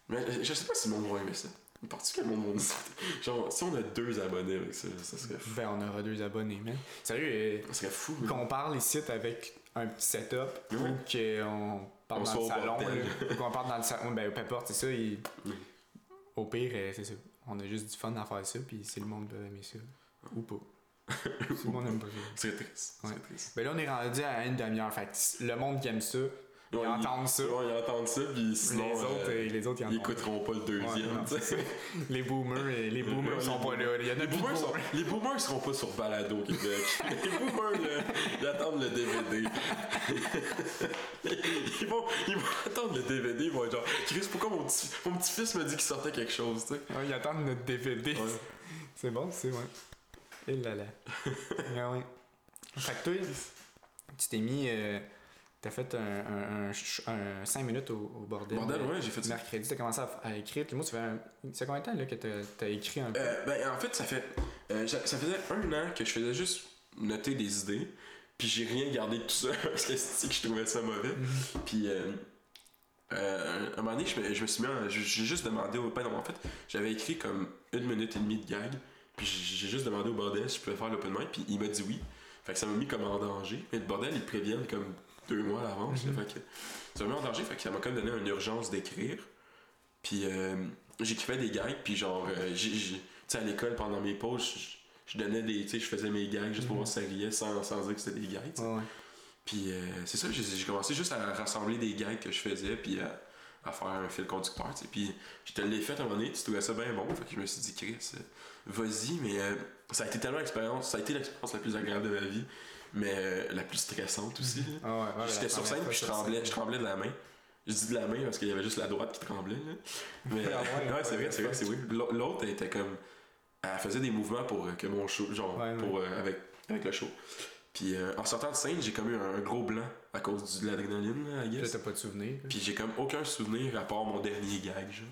Mais euh, je sais pas si le monde va aimer ça. Penses-tu que le monde va aimer ça? Genre, si on a deux abonnés avec ça, ça serait fou. Ben, on aura deux abonnés, man. Sérieux, euh, Ça serait fou, mais. qu'on parle ici avec un petit setup ou qu'on parle dans le salon, qu'on parle dans le salon, ben peu importe, c'est ça. il- Oui. Au pire, euh, c'est ça. On a juste du fun à faire ça, puis si le monde peut aimer ça. Ou pas. Le monde aime pas ça. Ça serait triste. Ouais. triste. Ben là, on est rendu à une demi-heure. Fait que le monde qui aime ça, ils Ouais, entendent ça. Ouais, ils entendent ça, puis sinon. les, autres, euh, euh, les autres, ils ils ont- écouteront pas le Ouais, deuxième, non, c'est ça. Les boomers, euh, les boomers Ouais, sont pas là. Y en a Les boomers, sont, les boomers seront pas sur Balado au Québec. Les boomers, là, ils attendent le DVD. Ils vont, ils vont attendre le DVD, ils vont être genre, Chris, pourquoi mon petit, mon petit fils me dit qu'il sortait quelque chose, tu sais? Ouais, ils attendent notre DVD. Ouais. C'est bon, c'est ouais. Et là là. ah ouais. Fait que toi, tu t'es mis. euh, T'as fait un, un, un, 5 minutes au, au bordel. Bordel, ouais, j'ai fait ça. Mercredi, t'as commencé à, à écrire. Moi, ça fait, un, ça fait combien de temps là, que t'as t'as écrit un peu? Euh, ben, en fait, ça fait. euh, ça ça faisait un an que je faisais juste noter des idées, puis j'ai rien gardé de tout ça, parce que c'est que je trouvais ça mauvais. Puis, euh, euh, un moment donné, je me, je me suis mis en- j'ai juste demandé au. Ben non, en fait, j'avais écrit comme une minute et demie de gag, puis j'ai juste demandé au bordel si je pouvais faire l'open mic, puis il m'a dit oui. Fait que ça m'a mis comme en danger. Mais le bordel, ils te préviennent comme deux mois à l'avance. Mhm. Fait que ça m'a mis en danger, fait que ça m'a comme donné une urgence d'écrire. Puis euh, j'écrivais des gags, puis genre, euh, tu sais, à l'école, pendant mes pauses, je, donnais des. Tu sais, je faisais mes gags juste pour voir si ça riait sans, sans dire que c'était des gags. Puis euh, c'est ça, j'ai j'ai commencé juste à rassembler des gags que je faisais, puis à, à faire un fil conducteur, tu sais. Puis je te l'ai fait à un moment donné, tu trouvais ça bien bon, fait que je me suis dit, Chris, euh, vas-y, mais euh, ça a été tellement l'expérience, ça a été l'expérience la plus agréable de ma vie, mais euh, la plus stressante aussi. Ah ouais, ouais, J'étais sur scène, puis je tremblais, je tremblais de la main. Je dis de la main parce qu'il y avait juste la droite qui tremblait, là. Mais Ah ouais, ouais, c'est vrai, c'est vrai, c'est oui. L'autre, elle était comme. Elle faisait des mouvements pour que mon show. Genre, pour, euh, avec, avec le show. Puis en sortant de scène, j'ai comme eu un, un gros blanc à cause de l'adrénaline, là, I guess. t'as pas de souvenir. Puis j'ai comme aucun souvenir à part mon dernier gag, genre.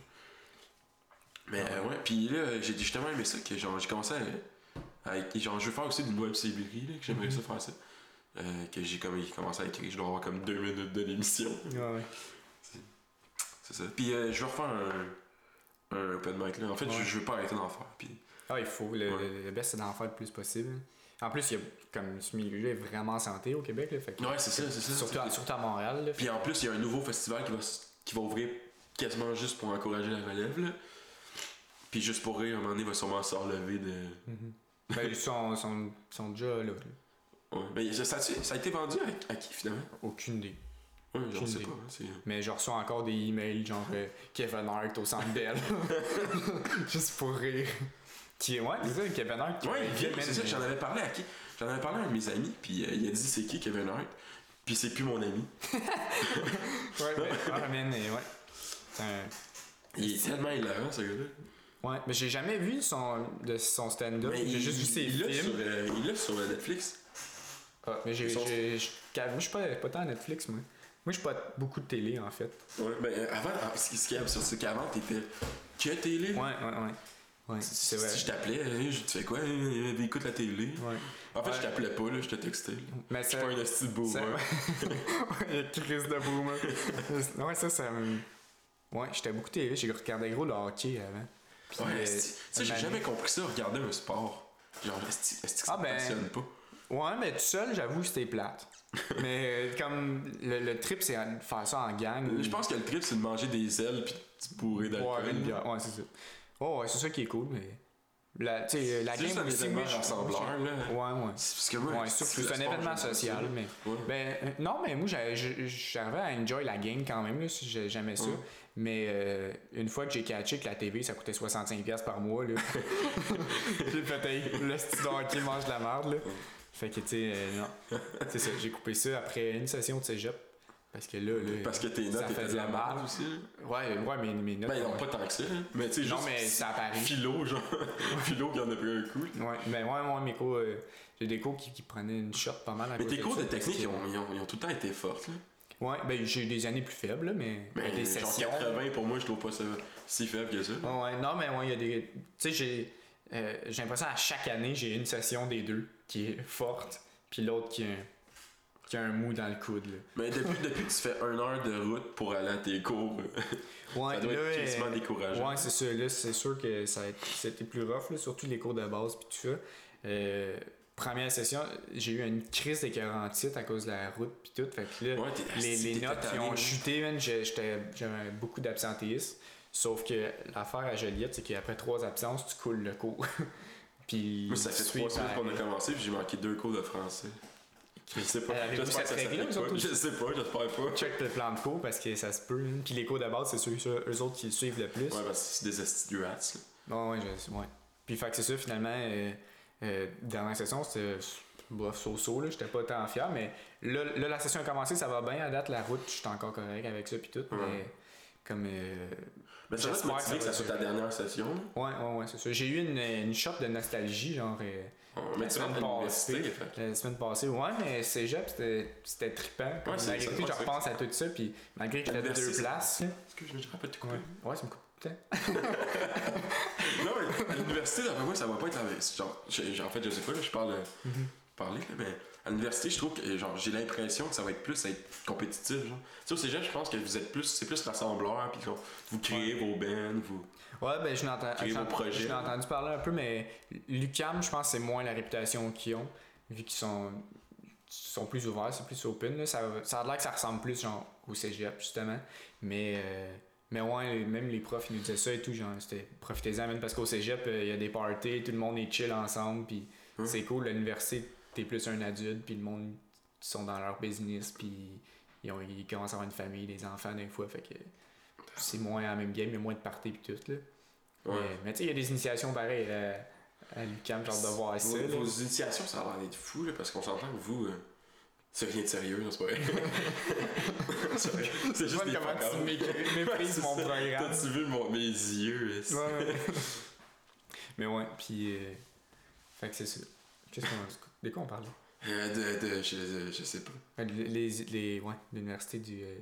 Mais Ah euh, ouais. ouais, puis là, j'ai tellement aimé ça que genre, j'ai commencé à, Genre, je veux faire aussi d'une web série, là, que j'aimerais Mhm. ça faire ça. Euh, que j'ai comme commencé à écrire, je dois avoir comme deux minutes de l'émission. Ouais, ouais. C'est ça. Puis euh, je vais refaire un, un open mic là. En fait, je, Ouais. je veux pas arrêter d'en faire. Puis Ah, il faut. Le, Ouais. le best, c'est d'en faire le plus possible. En plus, il y a, comme ce milieu-là est vraiment santé au Québec. Là, fait que- ouais, c'est ça, c'est ça. surtout, à, surtout à Montréal. Là, Puis en plus, il y a un nouveau festival qui va, qui va ouvrir quasiment juste pour encourager la relève. Là. Puis juste pour rire, à un moment donné, il va sûrement se relever de. Mhm. Ben, ils sont, sont, sont déjà là. Ouais. Mais ça, ça, ça a été vendu à, à qui finalement? Aucune idée. Ouais, j'en Aucune sais idée. pas. hein, Mais je reçois encore des emails genre euh, Kevin Hart au centre Bell. Juste pour rire. Qui est, ouais, c'est ça, Kevin Hart. qui- Ouais, c'est ça, j'en avais parlé à qui? J'en avais parlé à un de mes amis, puis euh, il a dit c'est qui Kevin Hart? Puis c'est plus mon ami. Ouais, ah, man, euh, ouais. C'est un- Il est tellement hilarant, ce gars-là. Ouais, mais j'ai jamais vu son, de son stand-up. J'ai juste vu ses il films. sur, euh, Il l'a sur euh, Netflix. Ah, mais j'ai, Son- j'ai- je moi, je suis pas, pas tant à Netflix, moi. Moi, je suis pas beaucoup de télé, en fait. Ouais, ben avant, ah, ce qui est absurde, c'est qu'avant, t'étais. Que télé Ouais, ouais, ouais. Ouais, Si, je t'appelais, je tu fais quoi Écoute la télé. Ouais. En fait, Ouais. je t'appelais pas, là, je te textais. là. Mais Je suis ça. pas un esti de boomer. ouais, Chris de boomer. ouais, ça, ça me. Ouais, j'étais beaucoup télé. J'ai regardé gros le hockey avant. Puis, Ouais, euh. Tu sais, j'ai jamais compris ça, regarder un sport. Genre, esti que ça Ah, ben, passionne pas. Ouais, mais tout seul, j'avoue, c'était plate. mais euh, comme le, le trip, c'est de faire ça en gang. Je pense que le trip, c'est de manger des ailes puis de bourrer d'alcool. bière. Ouais, c'est ça. Oh, ouais, c'est ça qui est cool, mais. La, la game un aussi, événement moi, je- rassembleur, là. Ouais, ouais. C'est parce que moi, Ouais, c'est un événement social, mais. Ouais. Ben, euh, non, mais moi, j'arrivais à enjoy la game quand même, là, si j'ai- j'aimais ça. Ouais. Mais euh, une fois que j'ai catché que la TV, ça coûtait 65$ par mois, là. j'ai fait, hey, le de hockey mange de la merde, là. Fait que, tu sais, euh, non. C'est ça, j'ai coupé ça après une session de cégep. Parce que là, là. Parce que tes notes étaient de la merde aussi. Ouais, ouais, mes, mes notes. Ben, ils ont ouais. pas tant que ça. Mais tu sais, Non, juste. mais ça apparaît. Philo, genre. Philo qui en a pris un coup. Ouais, ben ouais, moi, mes cours, euh, j'ai des cours qui, qui prenaient une shot pas mal à Mais tes cours de technique, que- ils ont, ils, ont, ils ont tout le temps été fortes. Là. Ouais, ben j'ai eu des années plus faibles, là, mais, Mais des genre sessions. 80 pour moi, je trouve pas ça si faible que ça. Ouais, ouais, non, mais ouais, il y a des. Tu sais, j'ai. euh, j'ai l'impression à chaque année, j'ai une session des deux qui est forte, puis l'autre qui un- qui a un mou dans le coude. Là. Mais depuis, depuis que tu fais une heure de route pour aller à tes cours, Ouais, ça doit là, être quasiment euh, décourageant. Ouais, c'est ça. Là, c'est sûr que ça a été, c'était plus rough, là, surtout les cours de base puis tout ça. Euh, première session, j'ai eu une crise d'écœurantite à cause de la route puis tout. Fait que là, Ouais, les, notes qui ont chuté, man, j'ai- j'étais- j'avais beaucoup d'absentéisme. Sauf que l'affaire à Joliette, c'est qu'après trois absences, tu coules le cours. puis Moi, ça fait trois semaines qu'on a commencé, puis j'ai manqué deux cours de français. Je sais pas. Euh, J'espère que ça autres pas. Je sais pas, j'espère pas. Check le plan de cours parce que ça se peut. Puis les cours de base, c'est ceux, ceux- eux autres qui le suivent le plus. Ouais, parce que c'est des esti de rats, là. Ouais, je, ouais. Puis fait que c'est ça, finalement, euh, euh, dernière session, c'était bof, so-so, là, j'étais pas tant fier, mais là, là, la session a commencé, ça va bien, à date, la route, je suis encore correct avec ça, puis tout, mais comme... euh, Mais ça va te motiver que ça soit ta dernière session. ouais, ouais, ouais, c'est ça. J'ai eu une, une shot de nostalgie, genre, euh, À l'université, passée. fait que- la semaine passée, ouais, mais cégep, c'était c'était trippant. Puis Ouais, ça tout, je repense à tout ça, puis malgré que j'étais deux places, là, Excuse, je rappelle tout ouais, couper. ouais, ça me coupe. Non, mais à l'université, d'après moi, ça va pas être la genre, j'ai- En fait, je sais pas, là, je parle. Mhm. Parler, là, mais à l'université, je trouve que genre, j'ai l'impression que ça va être plus être compétitif. Genre. Tu sais, au cégep, je pense que vous êtes plus. C'est plus rassembleur, puis vous créez vos bands, vous. Ouais, ben je l'ai enten- Créer j'en- vos projets. je l'ai entendu parler un peu, mais l'UCAM, je pense que c'est moins la réputation qu'ils ont, vu qu'ils sont, sont plus ouverts, c'est plus open. Là. Ça, ça a l'air que ça ressemble plus genre, au cégep, justement. Mais, euh, mais ouais, même les profs, ils nous disaient ça et tout. Genre, c'était profitez-en, même parce qu'au cégep, euh, il y a des parties, tout le monde est chill ensemble, puis c'est cool. L'université, t'es plus un adulte, puis le monde, ils sont dans leur business, puis ils, ont, ils commencent à avoir une famille, des enfants, des fois, fait que c'est moins la même game, il y a moins de parties, puis tout, là. Ouais. Mais, mais tu sais, il y a des initiations pareilles euh, à l'UQAM, genre de voir ça. Vos, initiations, ça a l'air d'être fou, là, parce qu'on s'entend que vous. euh, c'est rien de sérieux, non, c'est pas vrai. c'est juste des comment tu méprises mon ça. programme. T'as-tu vu mon- mes yeux? est-ce? Ouais, ouais. Mais ouais, puis. euh, Fait que c'est ça. Qu'est-ce qu'on. De quoi on parle? Euh, de, de, je, je, je sais pas. Euh, Les. les, les ouais, l'université du. euh,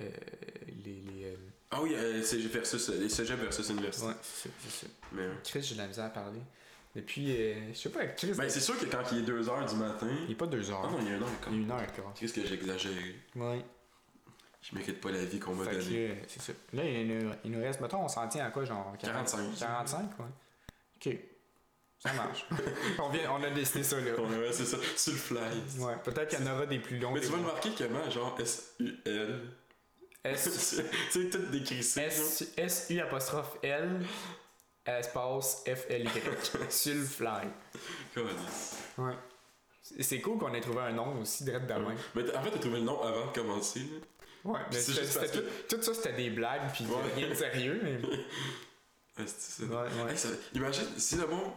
euh, les. les Ah oui, euh, versus, les cégep versus université. ouais, c'est ça, c'est ça. Mais. Chris, j'ai de la misère à parler. Depuis. je sais pas, Chris. Ben, c'est sûr que quand il est 2h du matin. il est pas deux heures. Ah non, il y a une heure il quand y a une heure, quoi. Qu'est-ce que j'ai exagéré? Ouais. Je mérite pas la vie qu'on m'a que donnée. là, c'est ça. Là, il nous, il nous reste, mettons, on s'en tient à quoi, genre 40 45. 45, ouais. Ok. Ça marche. on, vient, on a décidé ça, là. On ouais, c'est ça, sur le fly. Ouais, peut-être qu'il y en aura des plus longs. Mais tu vas le moins- marquer comment, genre S-U-L. S, tu sais, tout décrissé. genre. S, S, U apostrophe L, espace F, L, Y. sur le fly. Câlisse. Ouais. C'est- cool qu'on ait trouvé un nom aussi direct de même. Mais en fait, t'as trouvé le nom avant de commencer. là. Ouais, mais C'est c'était- juste parce c'était tout, tout ça, c'était des blagues, puis Ouais. rien de sérieux, mais. Ah, c'est ça. Ouais, ouais. Hey, ça- Imagine, si le monde.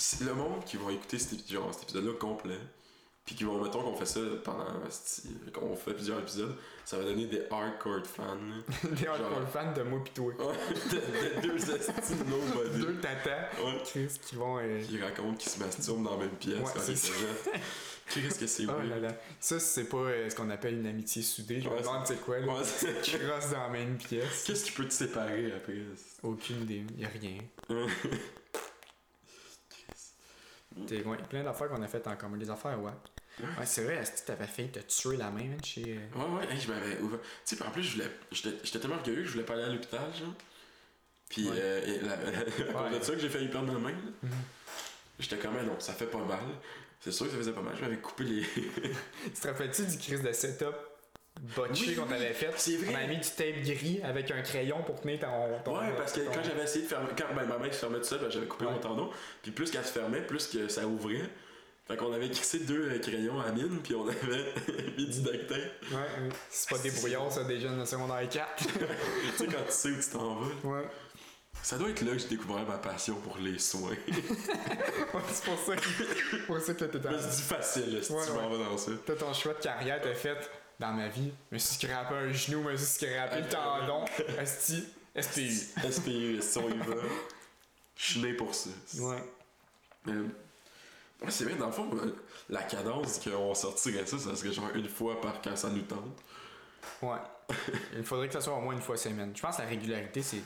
Si le monde qui va écouter cet, épi- genre, cet épisode-là complet, puis qui vont, mettons qu'on fait ça pendant. qu'on fait plusieurs épisodes, ça va donner des hardcore fans. Des Genre- hardcore fans de moi pis toi. De, de deux estis nobody. Deux tatas, Ouais. Chris, qui vont. euh, Qui racontent qu'ils se masturbent dans la même pièce Ouais, quand c'est ils se. Qu'est-ce que c'est Oh là là. Ça, c'est pas euh, ce qu'on appelle une amitié soudée. Je me demande c'est quoi, là? Ouais, c'est- dans la même pièce. Qu'est-ce qui peut te séparer après? Aucune idée. Y'a rien. T'es ouais, plein d'affaires qu'on a faites en commun. Des affaires, ouais. Ouais, c'est vrai, est-ce que t'avais fait te tuer la main, man, chez. euh, Ouais, ouais, hey, je m'avais ouvert. Tu sais, en plus, je voulais. J'étais j'étais tellement orgueilleux que je voulais pas aller à l'hôpital, genre. Puis, Ouais. euh, et la- à cause Ouais. de ça que j'ai failli perdre ma main, là. Mhm. J'étais comme, ah non, ça fait pas mal. C'est sûr que ça faisait pas mal. Je m'avais coupé les. Tu te rappelles-tu du crise de setup? Botché Oui, qu'on avait fait? c'est vrai. On avait mis du tape gris avec un crayon pour tenir ton. ton Ouais, parce que ton- quand j'avais essayé de fermer. Quand ben, ma main se fermait tout seul, ben, j'avais coupé Ouais. mon tendon. Puis plus qu'elle se fermait, plus que ça ouvrait. Fait qu'on avait crissé deux euh, crayons à mine, puis on avait mis du duct tape. Ouais, ouais. C'est pas des brouillons, ça, des jeunes de secondaire 4. tu sais, quand tu sais où tu t'en vas. ouais. Ça doit être là que j'ai découvert ma passion pour les soins. Ouais, c'est pour ça que, pour ça que me suis dit facile, là, si Ouais, tu m'en vas dans ça. T'as ton choix de carrière, t'as fait dans ma vie. Je me suis scrapé un genou, je me suis scrapé le tendon. Esti, SPU. SPU, si on y va. Je suis né pour ça. Ouais. Ouais, c'est vrai, dans le fond, euh, la cadence qu'on sortirait ça, ça serait genre une fois par quand ça nous tente. Ouais. Il faudrait que ça soit au moins une fois semaine. Je pense que la régularité, c'est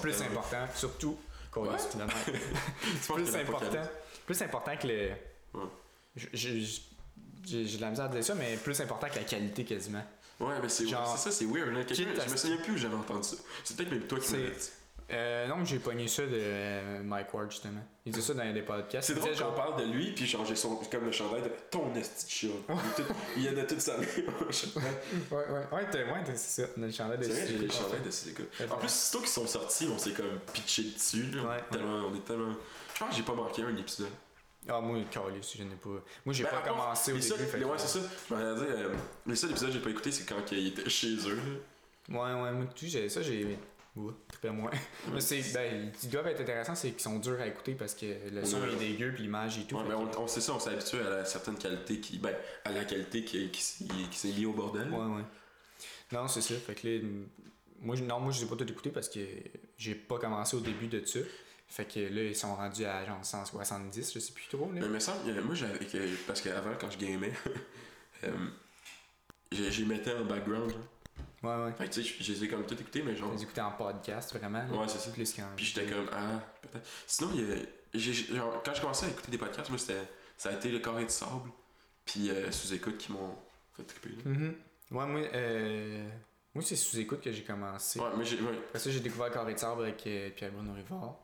plus important, surtout. Ouais. c'est plus important, plus important que le. Ouais. J'ai- j'ai de la misère à dire ça, mais plus important que la qualité quasiment. Ouais, mais c'est Genre- ça, c'est weird. Là. Je me souviens plus où j'avais entendu ça. C'est peut-être même toi qui m'as dit. Euh, non, mais j'ai pogné ça de euh, Mike Ward justement. Il dit ça dans des podcasts. C'est drôle qu'on parle de lui, puis changer son. comme le chandail de ton esti. Il y en a tout salé. c'est Ouais, ouais, ouais, t'as- ouais, c'est ça. On a le chandail de j'ai les chandails de ces. En plus, sitôt qu'ils sont sortis, on s'est comme pitché dessus. Là. Ouais, tellement, On est tellement. Je pense que j'ai pas manqué un épisode. Ah, moi, calé, je n'ai pas. Moi, j'ai Ben, pas par contre, commencé au début. fait Ouais, c'est ça. Je m'en dire, euh, les seuls épisodes que j'ai pas écouté, c'est quand ils étaient chez eux. là. Ouais, ouais, moi, tout, j'ai- ça, j'ai. Ouais, trippé moins. Mais c'est. Ben, ils doivent être intéressants, c'est qu'ils sont durs à écouter parce que le son Ouais. est dégueu, puis l'image et tout. Ouais, mais que- on, on sait ça, on s'est habitué à la certaine qualité qui. Ben, à la qualité qui, qui, s'est- qui s'est mis au bordel. Ouais, ouais. Non, c'est ça. Fait que là, moi, non, moi, je les ai pas tout écouté parce que j'ai pas commencé au début de ça. Fait que là, ils sont rendus à genre 170, je sais plus trop. Là. Mais euh, moi j'avais. que- Parce qu'avant, quand je gamais, euh, j'ai j'ai mettais en background. genre. Ouais, ouais. Fait que tu sais, je- je les ai comme tout écouté, mais genre. Les écouter en podcast, vraiment. là. Ouais, c'est ça. Plus qu'en. Puis j'étais comme, ah, peut-être. Sinon, il y a- j'ai- genre, quand je commençais à écouter des podcasts, moi, c'était, ça a été Le Carré de Sable, puis euh, Sous-Écoute qui m'ont fait triper. là. Mhm. Ouais, moi, euh... moi c'est sous écoute que j'ai commencé. Ouais, mais j'ai. Ouais. Après ça, j'ai découvert Carré de Sabre avec euh, Pierre-Bruno Rivard.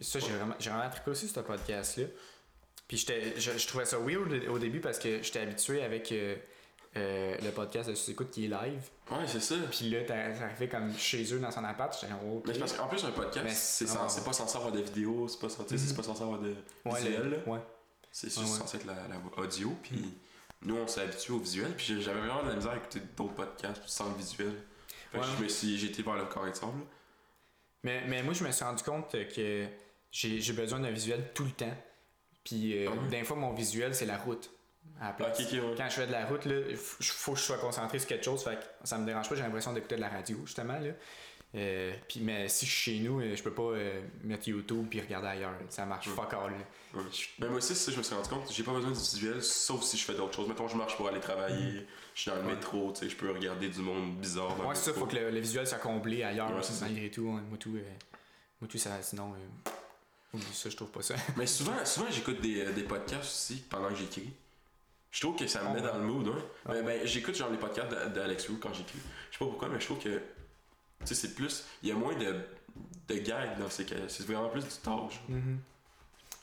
Ça, j'ai vraiment, j'ai vraiment trippé aussi, ce podcast-là. Puis j'étais, je, je trouvais ça weird au- début parce que j'étais habitué avec euh, euh, le podcast de Sous-Écoute qui est live. Ouais, c'est ça. Puis là, t'as- t'arrivais comme chez eux dans son appart. J'étais comme, oh, Mais c'est parce qu'en plus, un podcast, Mais c'est, sans- pas censé avoir de vidéo, c'est pas, censé- c'est Mhm. pas censé avoir de ouais, visuel. le- ouais. C'est juste Ouais, censé être la, la audio, puis nous, on s'est habitué au visuel, puis j'avais vraiment de la misère à écouter d'autres podcasts sans le visuel. Fait que je me suis, j'ai été vers le là. Mais, mais moi, je me suis rendu compte que j'ai, besoin d'un visuel tout le temps. Puis euh, Ah des fois, mon visuel, c'est la route. À la place. ok, ok, ouais. Quand je fais de la route, il faut, que je sois concentré sur quelque chose. Fait que ça me dérange pas, j'ai l'impression d'écouter de la radio, justement. Là. Euh, puis, mais si je suis chez nous, euh, je peux pas euh, mettre YouTube puis regarder ailleurs. Ça marche Ouais. fuck all. moi aussi, ça, je me suis rendu compte, j'ai pas besoin du visuel, sauf si je fais d'autres choses. Mettons, je marche pour aller travailler, je suis dans le Ouais. métro, tu sais, je peux regarder du monde bizarre Ouais, le c'est ça, faut que le, le visuel soit comblé ailleurs, malgré tout. hein. Moi, tout, euh, moi, tout, ça, sinon, ça, je trouve pas ça. Mais souvent, souvent j'écoute des, euh, des podcasts aussi pendant que j'écris. Je trouve que ça me met ouais. dans le mood, hein. Ah Ben, ben, j'écoute genre les podcasts d'A- d'Alex Roux quand j'écris. Je sais pas pourquoi, mais je trouve que. Tu sais, c'est plus. Il y a moins de, de gags dans ces cas C'est vraiment plus du talk. Mhm.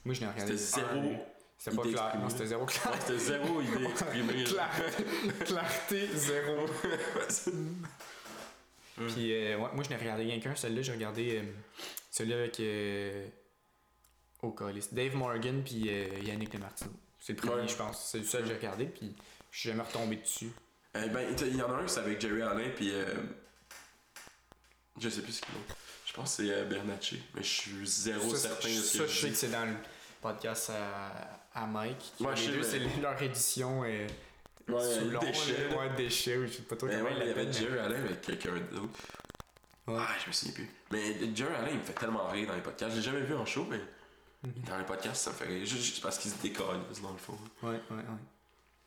Moi, je n'ai regardé. C'était zéro. C'était pas clair. Non, c'était zéro clair. Ouais, C'était zéro idée exprimée. genre. Clar- Clarté, zéro. Puis, euh, ouais, moi, je n'ai regardé rien qu'un. Celui-là, j'ai regardé euh, celui avec. Euh, au calice. Dave Morgan, puis euh, Yannick Demartino. C'est le premier, Ouais. je pense. C'est le seul que j'ai regardé, puis je suis jamais retombé dessus. Eh ben, il y en a un, c'est avec Jerry Allen, puis. euh, je sais plus ce qu'il est. Je pense que c'est euh, Bernatchez, mais je suis zéro ça, certain de ça, ce que je sais que c'est dans le podcast à, à Mike. qui- Ouais, je les sais, deux, mais- c'est leur édition euh, Ouais, sous long, déchet, là. Ouais, déchet, ou je sais pas trop Ben comment ouais, il il y avait Jerry Allen avec quelqu'un d'autre. Ouais. Ah, je me souviens plus. Mais Jerry Allen, il me fait tellement rire dans les podcasts. Je l'ai jamais vu en show, mais. Dans les podcasts, ça me fait rire. Juste, juste parce qu'il se décolle, dans le fond. Ouais, ouais,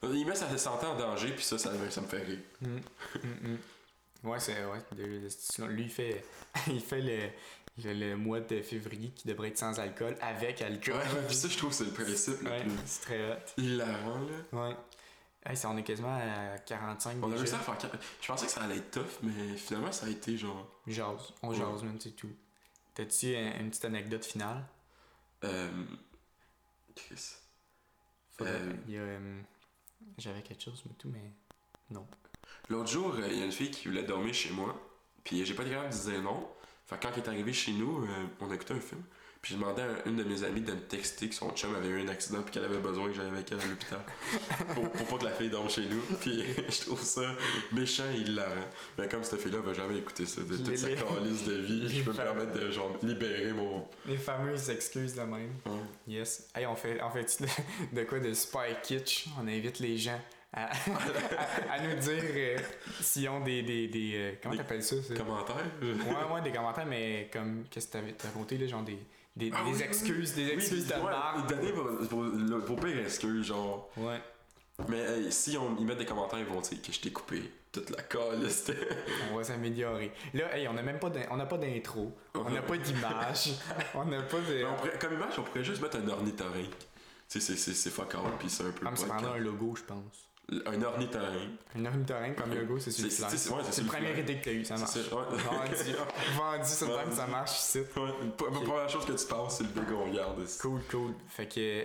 ouais. Il met sa santé en danger, puis ça, ça, me- ça me fait rire. Mm. Ouais, c'est. Ouais, lui, il fait, il fait le, le, le mois de février qui devrait être sans alcool avec alcool. Ouais, puis ça, je trouve que c'est le principe Ouais, plus c'est très hot. hilarant, là. Ouais. Hey, ça, on est quasiment à 45 On a réussi à faire. Je pensais que ça allait être tough, mais finalement, ça a été genre. Jase. On jase, même, c'est tout. T'as-tu un- une petite anecdote finale? Euh. Chris. Euh. Euh, J'avais quelque chose, mais tout, mais. Non. L'autre jour, il y a une fille qui voulait dormir chez moi, puis j'ai pas été capable de dire non. Fait que quand elle est arrivée chez nous, on a écouté un film. Puis j'ai demandé à une de mes amies de me texter que son chum avait eu un accident puis qu'elle avait besoin que j'aille avec elle à l'hôpital. pour, pour pas que la fille dorme chez nous. Puis je trouve ça méchant et hilarant. Mais comme cette fille-là va jamais écouter ça de toute Les- sa les- de vie, je peux me permettre de genre libérer mon. Les fameuses excuses de même. Yes. Hey, on fait, on fait de, quoi de super kitsch? On invite les gens à, à, à nous dire euh, s'ils ont des. des, des euh, comment t'appelles ça? ça? Commentaire Ouais, ouais, des commentaires, mais comme, qu'est-ce que t'avais t'as raconté, là, genre des, des, Ah des oui, excuses, des Oui, excuses de ouais, marde. Donner vos, vos, le- vos pires excuses, genre. Ouais. Mais hey, si on, ils mettent des commentaires, ils vont dire que je t'ai coupé toute la colle. c'était- On va s'améliorer. Là, hey, on a même pas on a pas d'intro, on n'a pas d'image, on n'a pas de. Mais on pourrait- comme image, on pourrait juste mettre un ornithorynque. Tu sais, c'est- fuck all, puis c'est un peu. Ah, mais un logo, je pense. Un ornithorynque. Un ornithorynque comme logo, c'est le C'est- c'est- c'est- c'est C'est le le premier idée que t'as eu, ça marche. C'est. Vendu, vendu, c'est même ça marche. Ouais, la première chose que tu penses, c'est le big qu'on regarde. ici. Cool, cool. Fait que.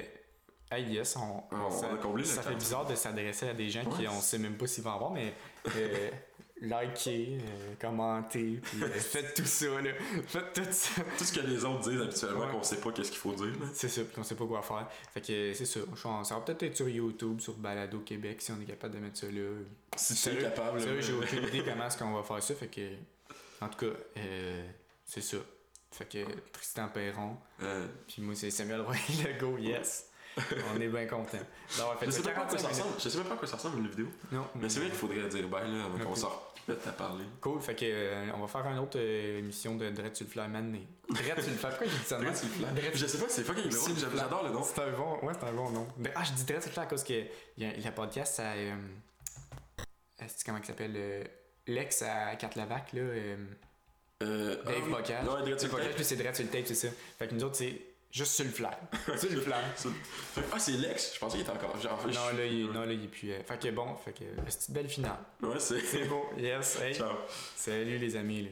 Hey, yes, on, On- ça, a comblé le ça fait bizarre de s'adresser à des gens qui on sait même pas s'ils vont avoir, mais euh, likez, euh, commentez, puis euh, faites tout ça, là. Faites tout ça. Tout ce que les autres disent habituellement, Ouais. qu'on sait pas qu'est-ce qu'il faut dire. là. C'est ça, puis on sait pas quoi faire. Fait que c'est ça. Ça va peut-être être sur YouTube, sur Balado Québec, si on est capable de mettre ça là. Si tu es capable. là, j'ai aucune idée comment est-ce qu'on va faire ça. Fait que, en tout cas, euh, c'est ça. Fait que Tristan Perron, Euh, puis moi c'est Samuel Roy Legault, yes. On est bien fait je sais pas quoi ça 45 minutes. ressemble. Je sais même pas à quoi ça ressemble une vidéo. Non, Mais c'est vrai qu'il faudrait dire bye là avant qu'on Ok. Cool, fait que euh, on va faire une autre euh, émission de Dread sur le Fly Mané. Dread sur le Fly, pourquoi j'ai dit ça? Dread sur le fly. Dread Je sais pas, c'est fucking drôle. J'adore le nom. C'est un bon, ouais, c'est un bon nom. Mais- ah, je dis Dread sur le Fly à cause que y a, podcast, ça. Euh, c'est comment il s'appelle L'ex à Kat Lavac, là. Euh, Dave ah oui. Bocage. Non, Dread sur le tape. c'est Dread sur le tape, c'est ça. Fait que nous autres, c'est juste sur le fly. sur le fly. Ah, c'est Lex. Je pensais qu'il était encore. Genre, Non, je- là, il est, non, là, il est plus. euh, fait que bon, fait que c'est une belle finale. Ouais, c'est. C'est beau, yes, hey. Ciao. Salut les amis, là.